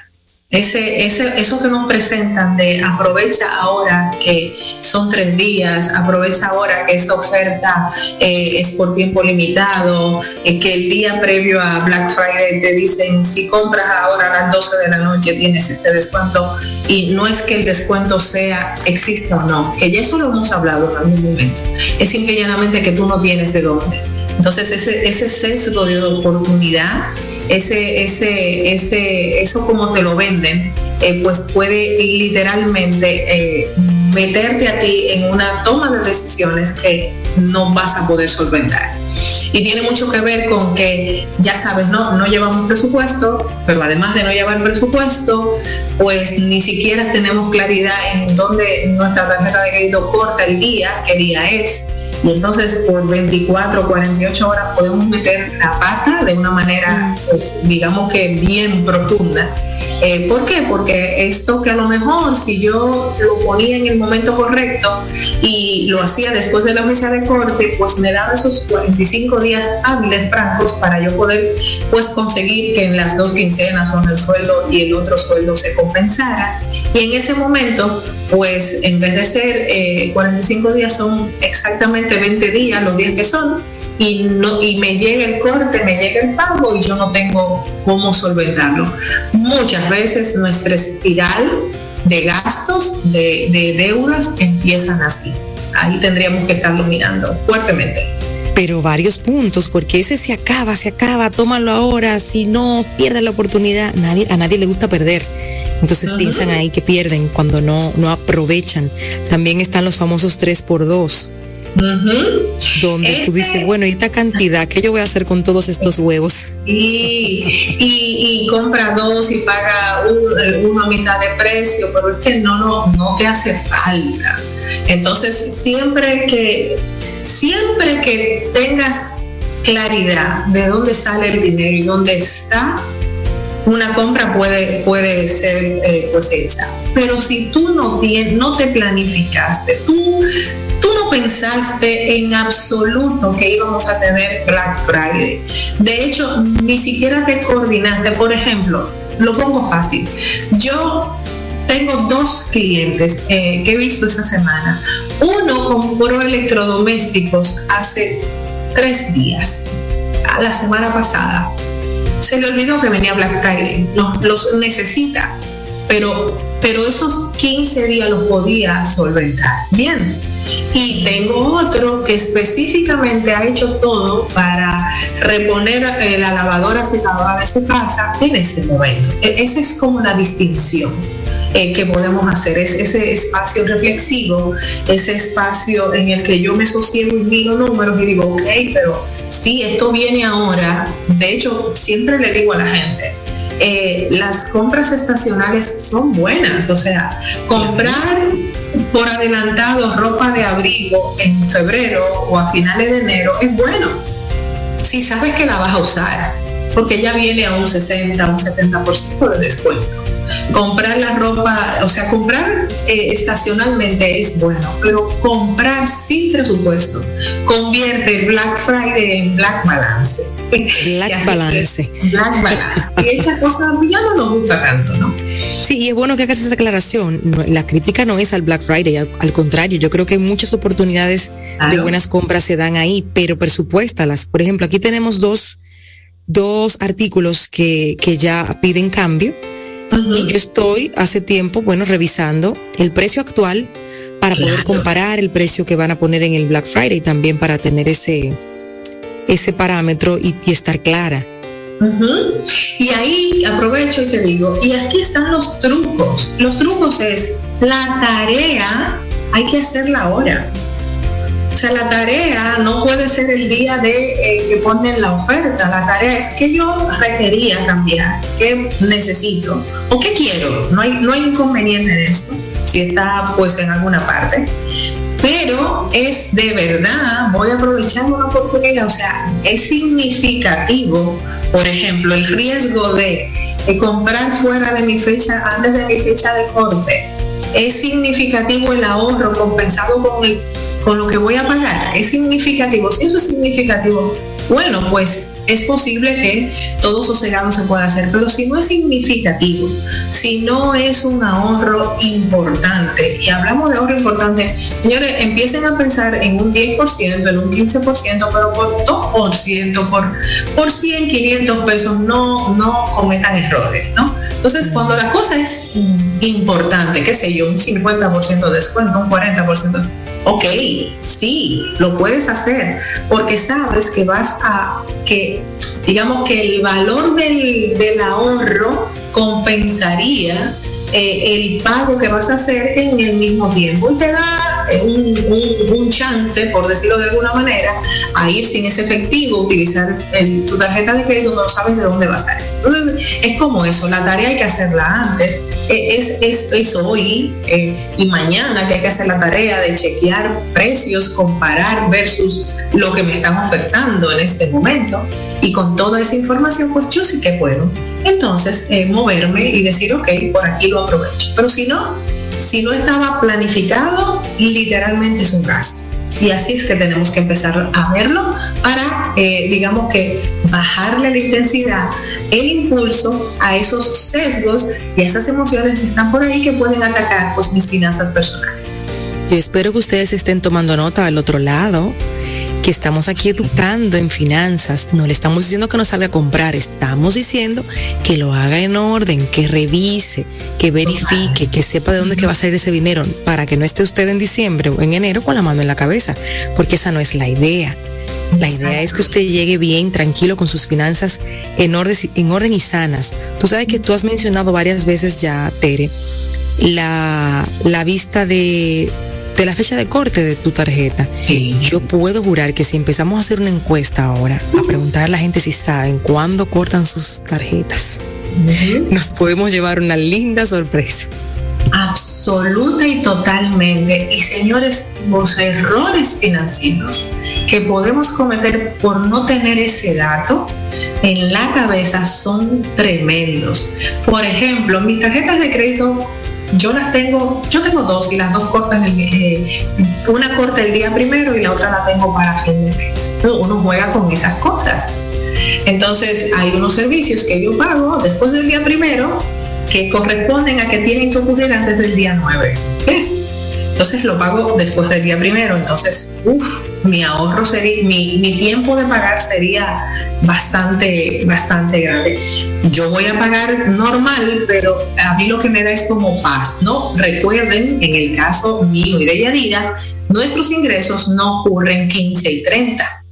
Ese, ese, eso que nos presentan de aprovecha ahora que son tres días, aprovecha ahora que esta oferta eh, es por tiempo limitado, eh, que el día previo a Black Friday te dicen si compras ahora a las 12 de la noche tienes este descuento y no es que el descuento sea exista o no, que ya eso lo hemos hablado en algún momento, es simple y llanamente que tú no tienes de dónde. Entonces ese, ese sesgo de oportunidad ese, ese, ese, eso como te lo venden, eh, pues puede literalmente eh, meterte a ti en una toma de decisiones que no vas a poder solventar. Y tiene mucho que ver con que, ya sabes, no, no llevamos presupuesto, pero además de no llevar presupuesto, pues ni siquiera tenemos claridad en dónde nuestra tarjeta de crédito corta el día, qué día es. Y entonces por 24 o 48 horas podemos meter la pata de una manera, pues, digamos que bien profunda. Eh, ¿Por qué? Porque esto que a lo mejor si yo lo ponía en el momento correcto y lo hacía después de la mesa de corte, pues me daba esos 45 días hábiles francos para yo poder pues conseguir que en las dos quincenas son el sueldo y el otro sueldo se compensara. Y en ese momento, pues en vez de ser eh, 45 días son exactamente 20 días, los días que son, y, no, y me llega el corte, me llega el pago y yo no tengo cómo solventarlo. Muchas veces nuestra espiral de gastos, de, de deudas, empiezan así. Ahí tendríamos que estarlo mirando fuertemente pero varios puntos, porque ese se acaba, se acaba, tómalo ahora, si no, pierde la oportunidad. Nadie, a nadie le gusta perder. Entonces piensan ahí que pierden cuando no, no aprovechan. También están los famosos 3 por 2 donde tú dices, bueno, ¿y esta cantidad? ¿Qué yo voy a hacer con todos estos huevos? Y, y, compra dos y paga una mitad de precio, pero es que no, no, no te hace falta. Entonces, siempre que siempre que tengas claridad de dónde sale el dinero y dónde está, una compra puede, puede ser eh, hecha. Pero si tú no, tienes, no te planificaste, tú, tú no pensaste en absoluto que íbamos a tener Black Friday. De hecho, ni siquiera te coordinaste. Por ejemplo, lo pongo fácil. Yo tengo dos clientes eh, que he visto esta semana. Uno compró electrodomésticos hace tres días, la semana pasada. Se le olvidó que venía Black Friday, los, necesita, pero, pero esos 15 días los podía solventar. Bien, y tengo otro que específicamente ha hecho todo para reponer eh, la lavadora secadora de su casa en este momento. E, esa es como la distinción. Eh, que podemos hacer, es ese espacio reflexivo, ese espacio en el que yo me sosiego y miro números y digo, ok, pero sí, esto viene ahora. De hecho, siempre le digo a la gente, eh, las compras estacionales son buenas, o sea, comprar por adelantado ropa de abrigo en febrero o a finales de enero es bueno, si sabes que la vas a usar, porque ya viene a un 60, un 70% de descuento comprar la ropa, o sea, comprar eh, estacionalmente es bueno, pero comprar sin presupuesto convierte Black Friday en Black Balance. Black (laughs) Balance. Black Balance. y esta cosa ya no nos gusta tanto, ¿no? Sí, y es bueno que hagas esa aclaración. la crítica no es al Black Friday, al, contrario, yo creo que muchas oportunidades de buenas compras se dan ahí, pero presupuéstalas. Por ejemplo, aquí tenemos dos, dos artículos que, que ya piden cambio y yo estoy hace tiempo, bueno, revisando el precio actual para poder comparar el precio que van a poner en el Black Friday también para tener ese, ese parámetro y, estar clara. Y ahí aprovecho y te digo, y aquí están los trucos. Los trucos es la tarea, hay que hacerla ahora. O sea, la tarea no puede ser el día de eh, que ponen la oferta. La tarea es que yo requería cambiar, qué necesito o qué quiero. No hay, no hay inconveniente en esto, si está pues en alguna parte. Pero es de verdad, voy a aprovechar una oportunidad, o sea, es significativo, por ejemplo, el riesgo de comprar fuera de mi fecha, antes de mi fecha de corte es significativo el ahorro compensado con, el, con lo que voy a pagar. Es significativo. Si eso es significativo, bueno, pues es posible que todo sosegado se pueda hacer, pero si no es significativo, si no es un ahorro importante, y hablamos de ahorro importante, señores, empiecen a pensar en un 10%, en un 15%, pero por 2%, por, por 100, 500 pesos, no, no cometan errores, ¿no? Entonces, cuando la cosa es importante, qué sé yo, un 50% de descuento, un 40%, ok, sí, lo puedes hacer, porque sabes que vas a, que digamos que el valor del, del ahorro compensaría eh, el pago que vas a hacer en el mismo tiempo y te da eh, un, chance, por decirlo de alguna manera, a ir sin ese efectivo, utilizar tu tarjeta de crédito, no sabes de dónde va a salir. Entonces, es como eso, la tarea hay que hacerla antes, eh, es, es, hoy y mañana que hay que hacer la tarea de chequear precios, comparar versus lo que me están ofertando en este momento. Y con toda esa información, pues yo sí que puedo entonces eh, moverme y decir, ok, por aquí lo aprovecho. Pero si no, si no estaba planificado, literalmente es un gasto. Y así es que tenemos que empezar a verlo para, eh, digamos que, bajarle la intensidad, el impulso a esos sesgos y a esas emociones que están por ahí que pueden atacar pues, mis finanzas personales. Yo espero que ustedes estén tomando nota al otro lado que estamos aquí educando en finanzas. No le estamos diciendo que no salga a comprar, estamos diciendo que lo haga en orden, que revise, que verifique, que sepa de dónde que va a salir ese dinero, para que no esté usted en diciembre o en enero con la mano en la cabeza, porque esa no es la idea. La idea es que usted llegue bien, tranquilo con sus finanzas en orden, en orden y sanas. Tú sabes que tú has mencionado varias veces ya, Tere, la, la vista de, de la fecha de corte de tu tarjeta. Yo puedo jurar que si empezamos a hacer una encuesta ahora, a preguntar a la gente si saben cuándo cortan sus tarjetas, nos podemos llevar una linda sorpresa. Absoluta y totalmente. Y señores, los errores financieros que podemos cometer por no tener ese dato en la cabeza son tremendos. Por ejemplo, mis tarjetas de crédito yo las tengo, yo tengo dos y las dos cortan, el, eh, una corta el día primero y la otra la tengo para fin de mes. Entonces uno juega con esas cosas. Entonces hay unos servicios que yo pago después del día primero que corresponden a que tienen que ocurrir antes del día 9. ¿Ves? Entonces lo pago después del día primero. Entonces, uff, mi ahorro sería, mi, mi, tiempo de pagar sería bastante, bastante grande. Yo voy a pagar normal, pero a mí lo que me da es como paz, ¿no? Recuerden, en el caso mío y de Yadira, nuestros ingresos no ocurren 15 y 30.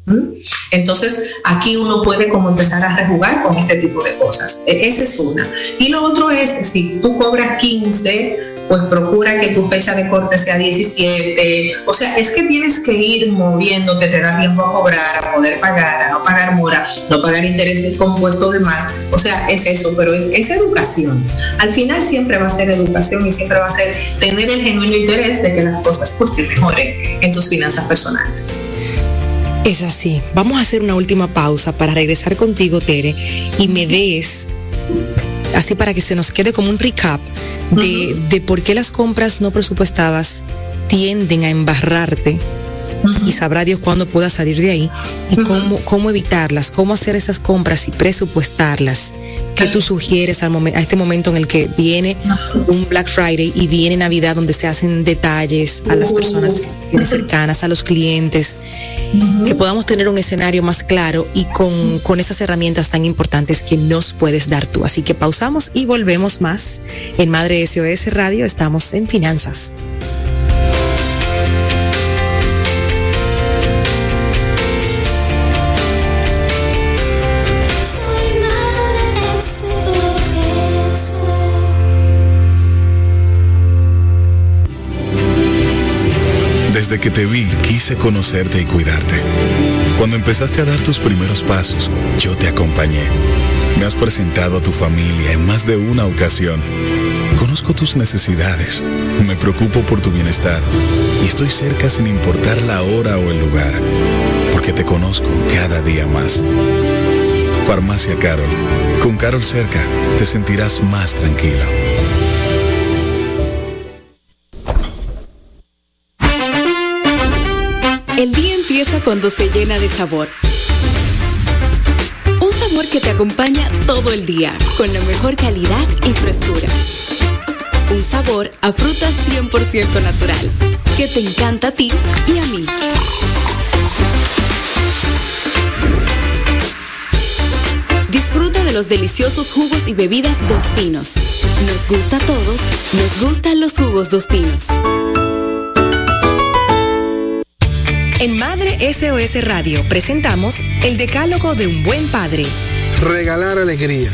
Entonces, aquí uno puede como empezar a rejugar con este tipo de cosas. E, esa es una. Y lo otro es, si tú cobras 15, pues procura que tu fecha de corte sea 17. O sea, es que tienes que ir moviéndote, te da tiempo a cobrar, a poder pagar, a no pagar mora, no pagar intereses compuestos de más. O sea, es eso, pero es educación. Al final siempre va a ser educación y siempre va a ser tener el genuino interés de que las cosas pues te mejoren en tus finanzas personales. Es así. Vamos a hacer una última pausa para regresar contigo, Tere, y me des, así para que se nos quede como un recap de, de por qué las compras no presupuestadas tienden a embarrarte y sabrá Dios cuándo pueda salir de ahí y cómo, cómo evitarlas, cómo hacer esas compras y presupuestarlas. ¿Qué tú sugieres al a este momento en el que viene un Black Friday y viene Navidad donde se hacen detalles a las personas cercanas, a los clientes, que podamos tener un escenario más claro y con, con esas herramientas tan importantes que nos puedes dar tú? Así que pausamos y volvemos más en Madre SOS Radio. Estamos en Finanzas. Que te vi, quise conocerte y cuidarte. Cuando empezaste a dar tus primeros pasos, yo te acompañé. Me has presentado a tu familia en más de una ocasión. Conozco tus necesidades, me preocupo por tu bienestar y estoy cerca sin importar la hora o el lugar, porque te conozco cada día más. Farmacia Carol. Con Carol cerca, te sentirás más tranquilo. Cuando se llena de sabor. Un sabor que te acompaña todo el día, con la mejor calidad y frescura. Un sabor a frutas 100% natural, que te encanta a ti y a mí. Disfruta de los deliciosos jugos y bebidas Dos Pinos. Nos gusta a todos, nos gustan los jugos Dos Pinos. En Madre SOS Radio presentamos el Decálogo de un Buen Padre. Regalar alegría.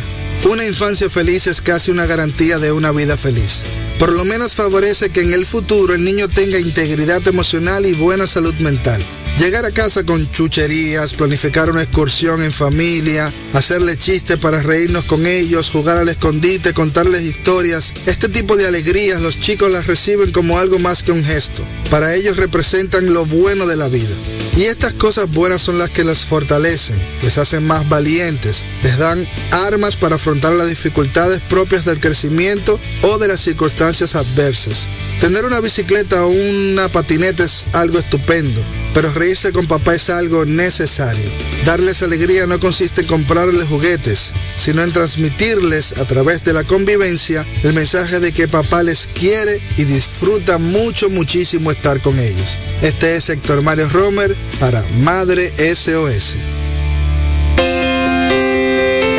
Una infancia feliz es casi una garantía de una vida feliz. Por lo menos favorece que en el futuro el niño tenga integridad emocional y buena salud mental. Llegar a casa con chucherías, planificar una excursión en familia, hacerle chistes para reírnos con ellos, jugar al escondite, contarles historias. Este tipo de alegrías los chicos las reciben como algo más que un gesto. Para ellos representan lo bueno de la vida. Y estas cosas buenas son las que les fortalecen, les hacen más valientes, les dan armas para afrontar las dificultades propias del crecimiento o de las circunstancias adversas. Tener una bicicleta o una patineta es algo estupendo, pero reírse con papá es algo necesario. Darles alegría no consiste en comprarles juguetes, sino en transmitirles a través de la convivencia el mensaje de que papá les quiere y disfruta mucho, muchísimo estar con ellos. Este es Héctor Mario Romer para Madre SOS.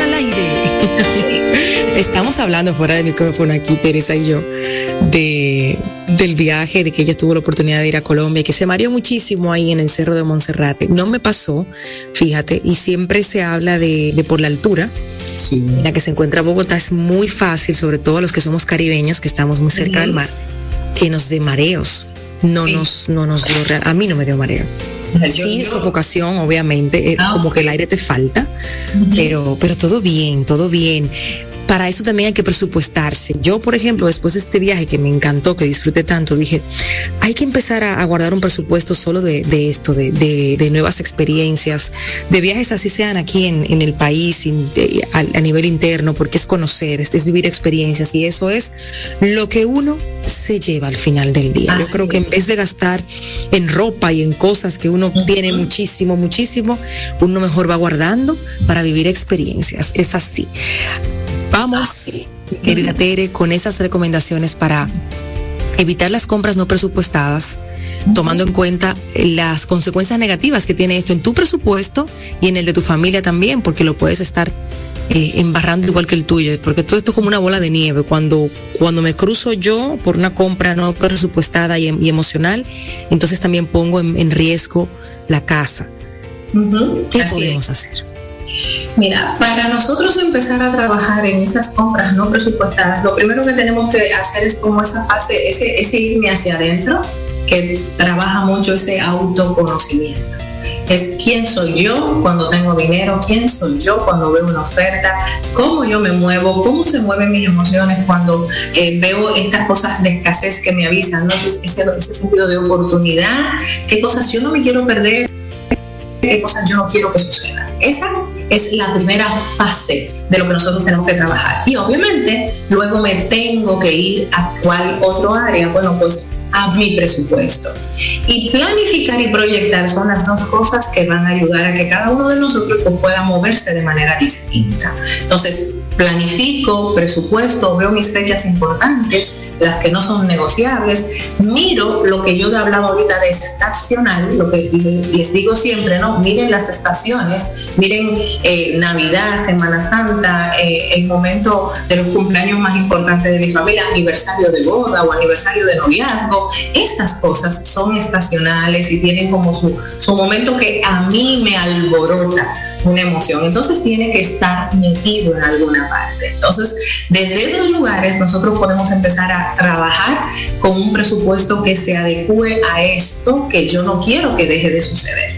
Al aire. (laughs) Estamos hablando fuera de micrófono aquí, Teresa y yo, de, del viaje, de que ella tuvo la oportunidad de ir a Colombia y que se mareó muchísimo ahí en el Cerro de Monserrate. No me pasó, fíjate, y siempre se habla de, de por la altura. En la que se encuentra Bogotá es muy fácil, sobre todo los que somos caribeños, que estamos muy cerca del mar, que nos dé mareos. No nos, no nos dio, a mí no me dio mareo. Sí, sofocación, obviamente, eh, como que el aire te falta, pero, pero todo bien, todo bien. Para eso también hay que presupuestarse. Yo, por ejemplo, después de este viaje que me encantó, que disfruté tanto, dije, hay que empezar a, a guardar un presupuesto solo de, de esto, de, de- de nuevas experiencias, de viajes así sean aquí en, en el país, in- a, a nivel interno, porque es conocer, es, es vivir experiencias y eso es lo que uno se lleva al final del día. Yo creo que en vez de gastar en ropa y en cosas que uno tiene muchísimo, muchísimo, uno mejor va guardando para vivir experiencias. Es así. Vamos, querida Tere, con esas recomendaciones para evitar las compras no presupuestadas, tomando en cuenta las consecuencias negativas que tiene esto en tu presupuesto y en el de tu familia también, porque lo puedes estar eh, embarrando igual que el tuyo, porque todo esto es como una bola de nieve. Cuando, cuando me cruzo yo por una compra no presupuestada y, em- y emocional, entonces también pongo en, en riesgo la casa. ¿Qué así podemos hacer? Mira, para nosotros empezar a trabajar en esas compras no presupuestadas, lo primero que tenemos que hacer es como esa fase, ese, irme hacia adentro, que trabaja mucho ese autoconocimiento. Es quién soy yo cuando tengo dinero, quién soy yo cuando veo una oferta, cómo yo me muevo, cómo se mueven mis emociones cuando eh, veo estas cosas de escasez que me avisan, ese, ese sentido de oportunidad, qué cosas yo no me quiero perder, qué cosas yo no quiero que sucedan. Esa es la primera fase de lo que nosotros tenemos que trabajar. Y obviamente luego me tengo que ir a cuál otro área. Bueno, pues a mi presupuesto. Y planificar y proyectar son las dos cosas que van a ayudar a que cada uno de nosotros pues, pueda moverse de manera distinta. Entonces, planifico, presupuesto, veo mis fechas importantes, las que no son negociables, miro lo que yo te hablaba ahorita de estacional, lo que les digo siempre, ¿no? Miren las estaciones, miren eh, Navidad, Semana Santa, eh, el momento de los cumpleaños más importantes de mi familia, aniversario de boda o aniversario de noviazgo, estas cosas son estacionales y tienen como su, su momento que a mí me alborota una emoción. Entonces tiene que estar metido en alguna parte. Entonces, desde esos lugares nosotros podemos empezar a trabajar con un presupuesto que se adecue a esto que yo no quiero que deje de suceder.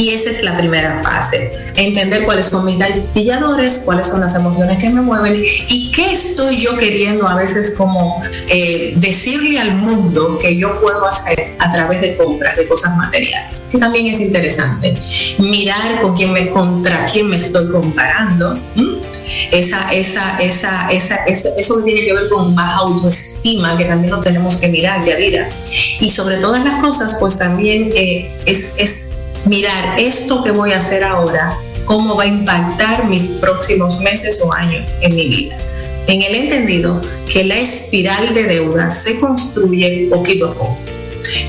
Y esa es la primera fase, entender cuáles son mis gatilladores, cuáles son las emociones que me mueven y qué estoy yo queriendo a veces como eh, decirle al mundo que yo puedo hacer a través de compras de cosas materiales, que también es interesante. Mirar con quién me, contra quién me estoy comparando. Esa, esa, esa, esa, eso tiene que ver con baja autoestima, que también lo tenemos que mirar, Yadira. Y sobre todas las cosas, pues también eh, es, es mirar esto que voy a hacer ahora, cómo va a impactar mis próximos meses o años en mi vida. En el entendido que la espiral de deuda se construye poquito a poco.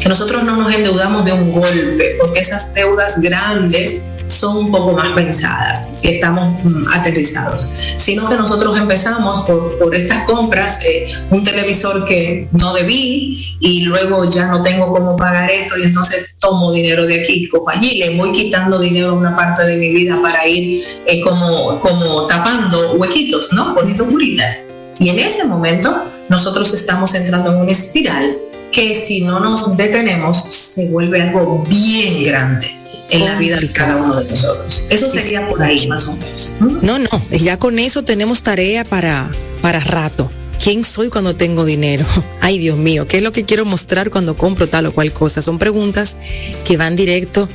Que nosotros no nos endeudamos de un golpe, porque esas deudas grandes son un poco más pensadas si estamos mm, aterrizados, sino que nosotros empezamos por, por estas compras, eh, un televisor que no debí y luego ya no tengo cómo pagar esto y entonces tomo dinero de aquí, cojo allí, le voy quitando dinero a una parte de mi vida para ir eh, como, como tapando huequitos, ¿no? Poniendo curitas. Y en ese momento nosotros estamos entrando en una espiral que si no nos detenemos se vuelve algo bien grande en la vida de cada uno de nosotros. Eso sería por ahí más o menos. No, no, ya con eso tenemos tarea para, para rato. ¿Quién soy cuando tengo dinero? (laughs) Ay, Dios mío, ¿qué es lo que quiero mostrar cuando compro tal o cual cosa? Son preguntas que van directo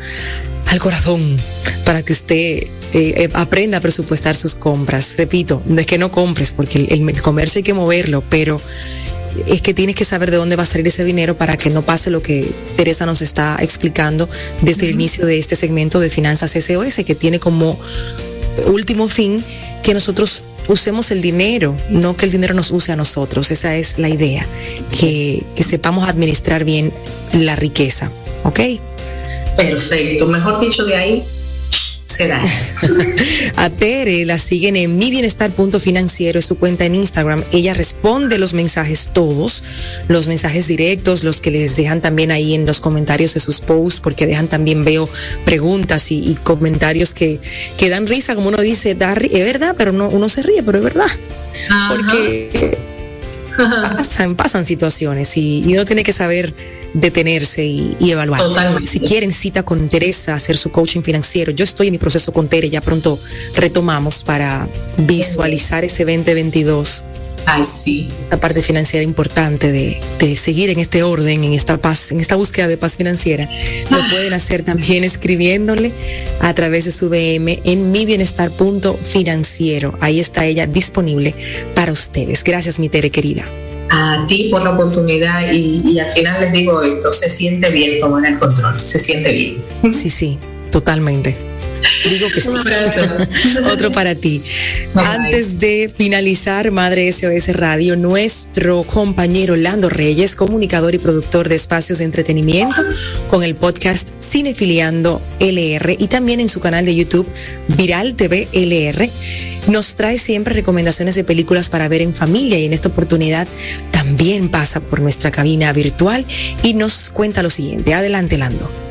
al corazón para que usted eh, eh, aprenda a presupuestar sus compras. Repito, no es que no compres, porque el, el comercio hay que moverlo, pero es que tienes que saber de dónde va a salir ese dinero para que no pase lo que Teresa nos está explicando desde el inicio de este segmento de Finanzas SOS, que tiene como último fin que nosotros usemos el dinero, no que el dinero nos use a nosotros. Esa es la idea, que, que sepamos administrar bien la riqueza. ¿Ok? Perfecto. Mejor dicho, de ahí será. (laughs) a Tere la siguen en mi bienestar punto financiero, es su cuenta en Instagram. Ella responde los mensajes todos, los mensajes directos, los que les dejan también ahí en los comentarios de sus posts, porque dejan también veo preguntas y, y comentarios que, que dan risa, como uno dice, da, es verdad, pero no, uno se ríe, pero es verdad. Ajá. Porque pasan, pasan situaciones y, y uno tiene que saber detenerse y, y evaluar. Totalmente. Si quieren cita con Teresa, hacer su coaching financiero, yo estoy en mi proceso con Tere, ya pronto retomamos para visualizar ese 2022. Ay, sí. Esa parte financiera importante de, de, seguir en este orden, en esta paz, en esta búsqueda de paz financiera. Lo pueden hacer también escribiéndole a través de su BM en mi bienestar punto financiero. Ahí está ella disponible para ustedes. Gracias, mi Tere querida a ti por la oportunidad y, y, al final les digo esto, se siente bien tomar el control, se siente bien. Sí, sí, totalmente. Digo que (laughs) sí. (laughs) Otro para ti. Bye Antes de finalizar, Madre SOS Radio, nuestro compañero Lando Reyes, comunicador y productor de espacios de entretenimiento, con el podcast Cinefiliando LR y también en su canal de YouTube Viral TV LR nos trae siempre recomendaciones de películas para ver en familia y en esta oportunidad también pasa por nuestra cabina virtual y nos cuenta lo siguiente. Adelante, Lando.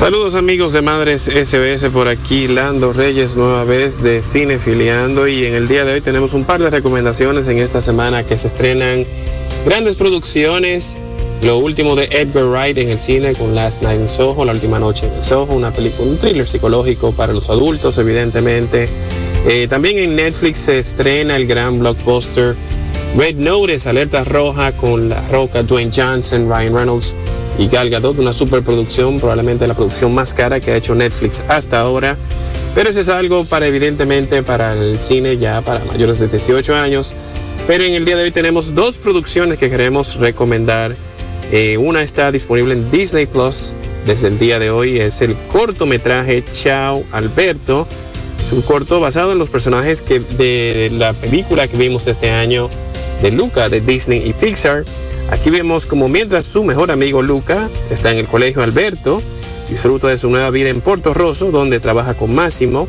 Saludos amigos de Madres SBS por aquí, Lando Reyes nueva vez de Cinefiliando y en el día de hoy tenemos un par de recomendaciones en esta semana que se estrenan grandes producciones lo último de Edgar Wright en el cine con Last Night in Soho, La Última Noche en Soho, una película, un thriller psicológico para los adultos, evidentemente. Eh, también en Netflix se estrena el gran blockbuster Red Notice, Alerta Roja, con La Roca, Dwayne Johnson, Ryan Reynolds y Gal Gadot, una superproducción, probablemente la producción más cara que ha hecho Netflix hasta ahora. Pero eso es algo para, evidentemente, para el cine ya para mayores de 18 años. Pero en el día de hoy tenemos dos producciones que queremos recomendar. Eh, una está disponible en Disney Plus desde el día de hoy. Es el cortometraje Chao Alberto. Es un corto basado en los personajes que de la película que vimos este año de Luca de Disney y Pixar. Aquí vemos como mientras su mejor amigo Luca está en el colegio Alberto, disfruta de su nueva vida en Porto Rosso, donde trabaja con Máximo,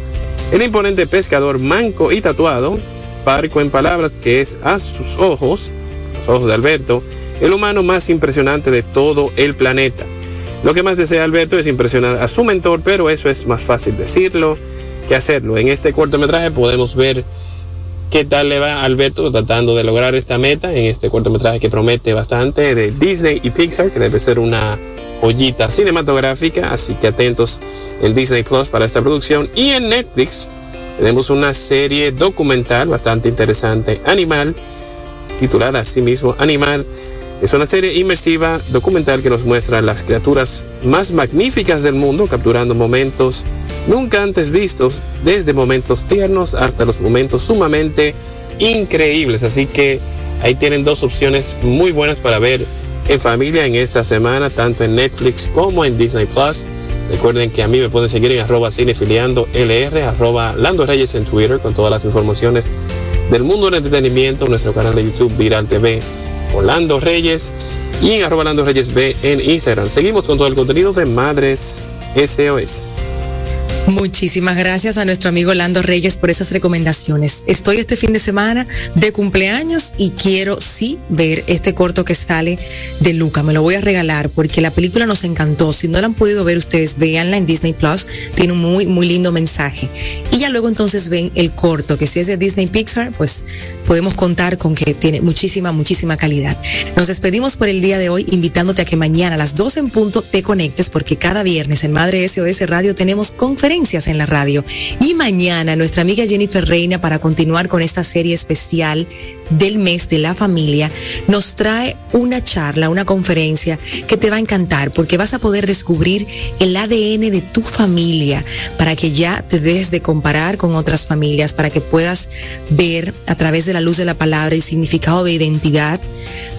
el imponente pescador manco y tatuado, parco en palabras que es a sus ojos, los ojos de Alberto, el humano más impresionante de todo el planeta. Lo que más desea Alberto es impresionar a su mentor, pero eso es más fácil decirlo que hacerlo. En este cortometraje podemos ver qué tal le va Alberto tratando de lograr esta meta en este cortometraje que promete bastante de Disney y Pixar, que debe ser una joyita cinematográfica, así que atentos en Disney Plus para esta producción. Y en Netflix tenemos una serie documental bastante interesante, Animal, titulada así mismo Animal. Es una serie inmersiva documental que nos muestra las criaturas más magníficas del mundo, capturando momentos nunca antes vistos, desde momentos tiernos hasta los momentos sumamente increíbles. Así que ahí tienen dos opciones muy buenas para ver en familia en esta semana, tanto en Netflix como en Disney Plus. Recuerden que a mí me pueden seguir en arroba cinefiliando LR, arroba Lando Reyes en Twitter con todas las informaciones del mundo del entretenimiento, nuestro canal de YouTube Viral TV, Orlando Reyes y en arroba Lando Reyes B en Instagram. Seguimos con todo el contenido de Madres SOS. Muchísimas gracias a nuestro amigo Lando Reyes por esas recomendaciones. Estoy este fin de semana de cumpleaños y quiero sí ver este corto que sale de Luca. Me lo voy a regalar porque la película nos encantó. Si no la han podido ver ustedes, véanla en Disney Plus. Tiene un muy, muy lindo mensaje. Y ya luego entonces ven el corto, que si es de Disney Pixar, pues podemos contar con que tiene muchísima, muchísima calidad. Nos despedimos por el día de hoy invitándote a que mañana a las 12 en punto te conectes porque cada viernes en Madre SOS Radio tenemos conferencias en la radio. Y mañana nuestra amiga Jennifer Reina para continuar con esta serie especial del mes de la familia, nos trae una charla, una conferencia que te va a encantar porque vas a poder descubrir el ADN de tu familia para que ya te dejes de comparar con otras familias, para que puedas ver a través de la luz de la palabra el significado de identidad,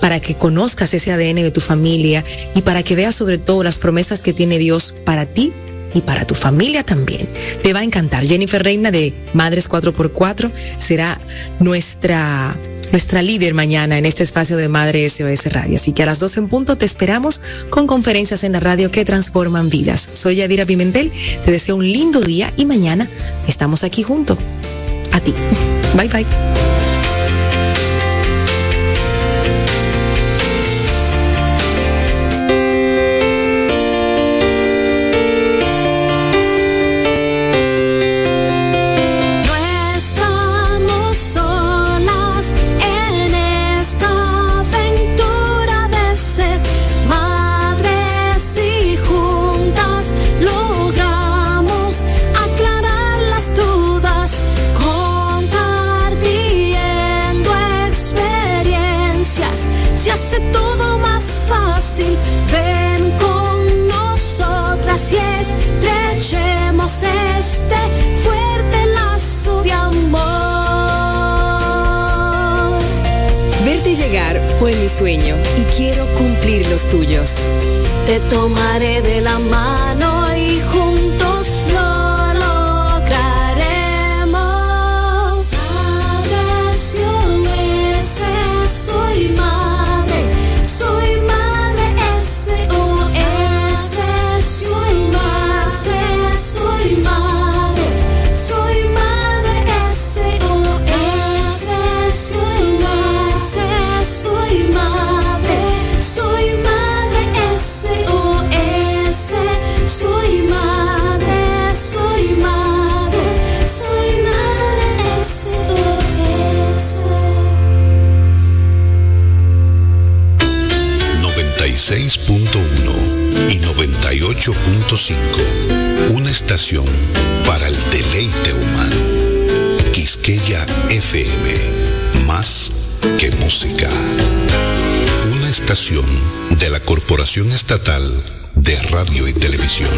para que conozcas ese ADN de tu familia y para que veas sobre todo las promesas que tiene Dios para ti y para tu familia también. Te va a encantar. Jennifer Reina de Madres 4x4 será nuestra nuestra líder mañana en este espacio de Madre SOS Radio. Así que a las 12 en punto te esperamos con conferencias en la radio que transforman vidas. Soy Yadira Pimentel, te deseo un lindo día y mañana estamos aquí junto a ti. Bye bye. Este fuerte lazo de amor. Verte llegar fue mi sueño y quiero cumplir los tuyos. Te tomaré de la mano y juntos 98.5. Una estación para el deleite humano. Quisqueya FM. Más que música. Una estación de la Corporación Estatal de Radio y Televisión.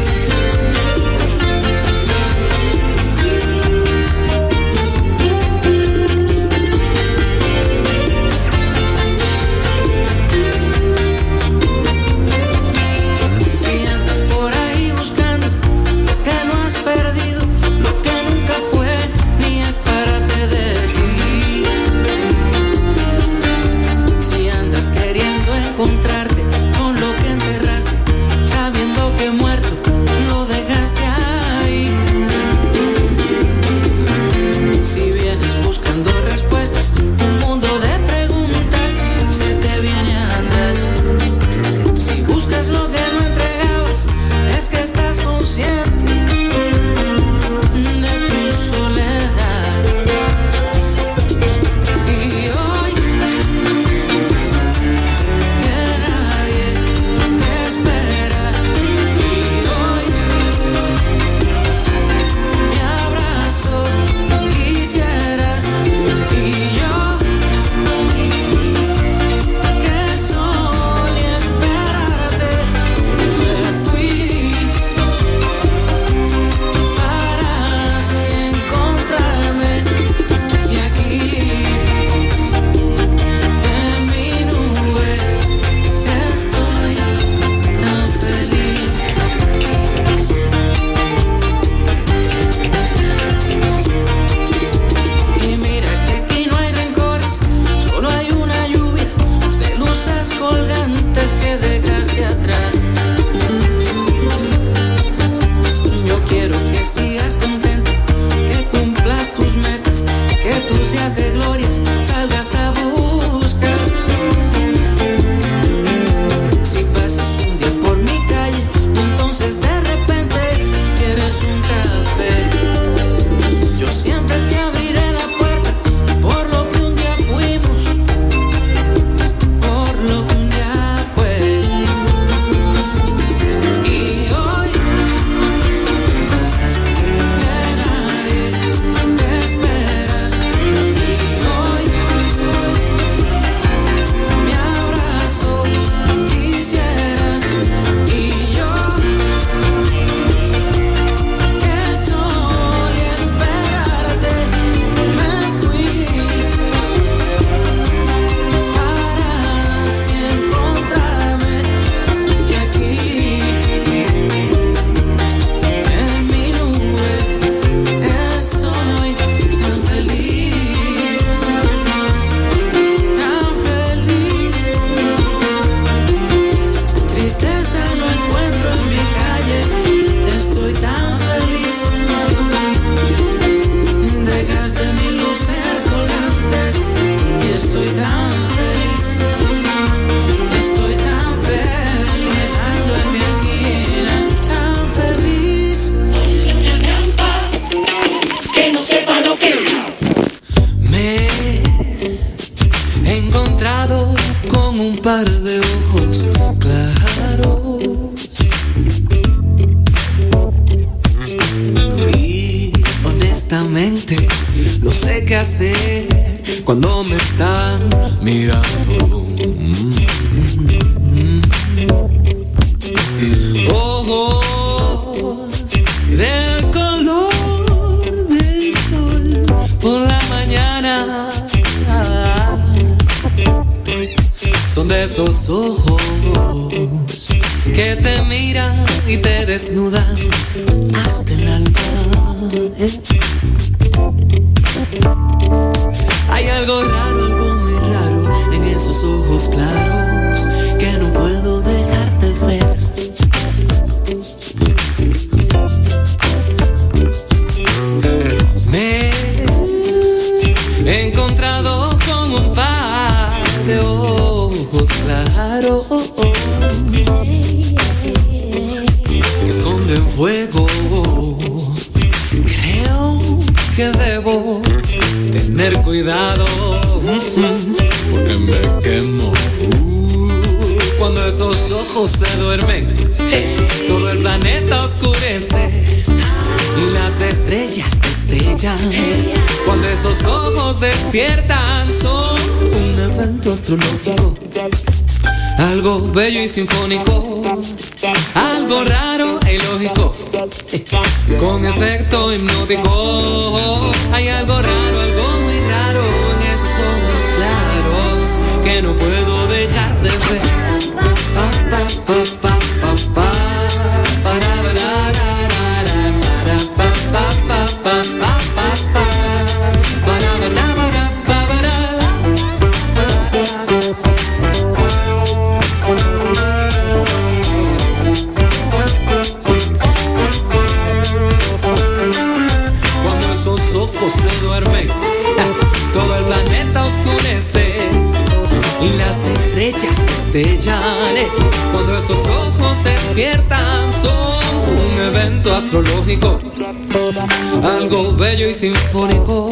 Algo bello y sinfónico,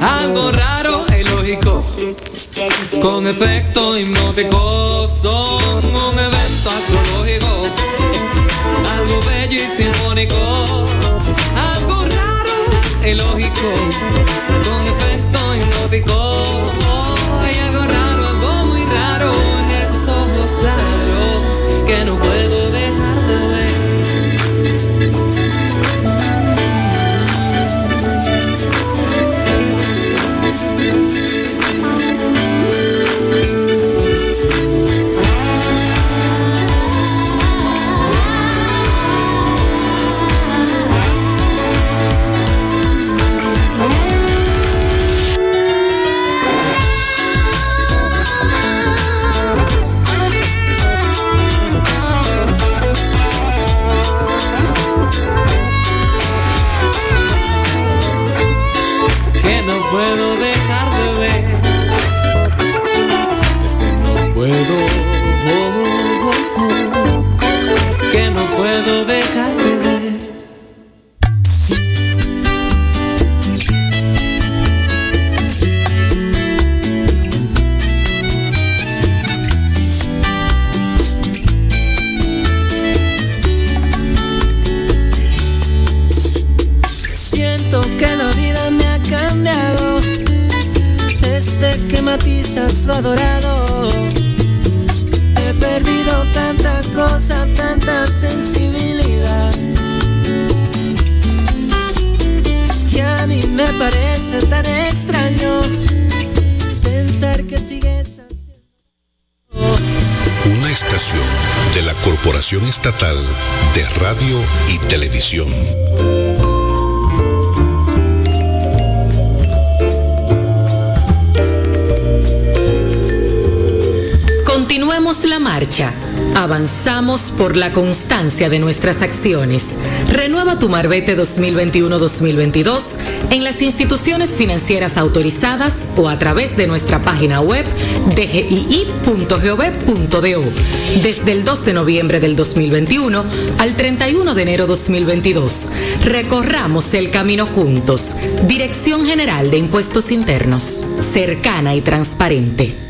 algo raro e ilógico, con efecto hipnótico, son un evento astrológico, algo bello y sinfónico, algo raro e ilógico, con efecto hipnótico. Lo adorado. He perdido tanta cosa, tanta sensibilidad. Que a mí me parece tan extraño pensar que sigues. Una estación de la Corporación Estatal de Radio y Televisión. La marcha. Avanzamos por la constancia de nuestras acciones. Renueva tu Marbete 2021-2022 en las instituciones financieras autorizadas o a través de nuestra página web dgii.gov.do desde el 2 de noviembre del 2021 al 31 de enero 2022. Recorramos el camino juntos. Dirección General de Impuestos Internos. Cercana y transparente.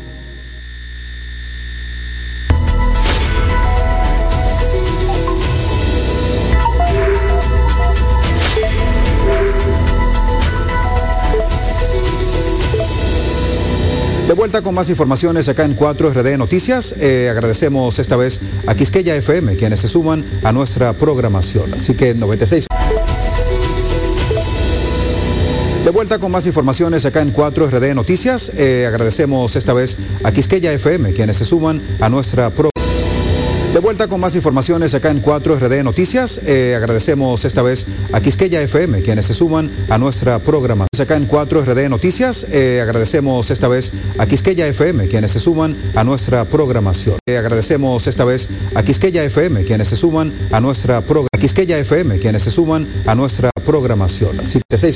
Vuelta con más informaciones acá en 4RD Noticias. Eh, agradecemos esta vez a Quisqueya FM, quienes se suman a nuestra programación. Así que 96. De vuelta con más informaciones acá en 4RD Noticias. Eh, agradecemos esta vez a Quisqueya FM, quienes se suman a nuestra programación. De vuelta con más informaciones acá en 4RD Noticias. Eh, agradecemos esta vez a Quisqueya FM, quienes se suman a nuestra programación. Acá en 4RD Noticias. Eh, agradecemos esta vez a Quisqueya FM, quienes se suman a nuestra programación. Eh, agradecemos esta vez a Quisqueya FM, quienes se suman a nuestra programación. Quisqueya FM, quienes se suman a nuestra programación. Así que seis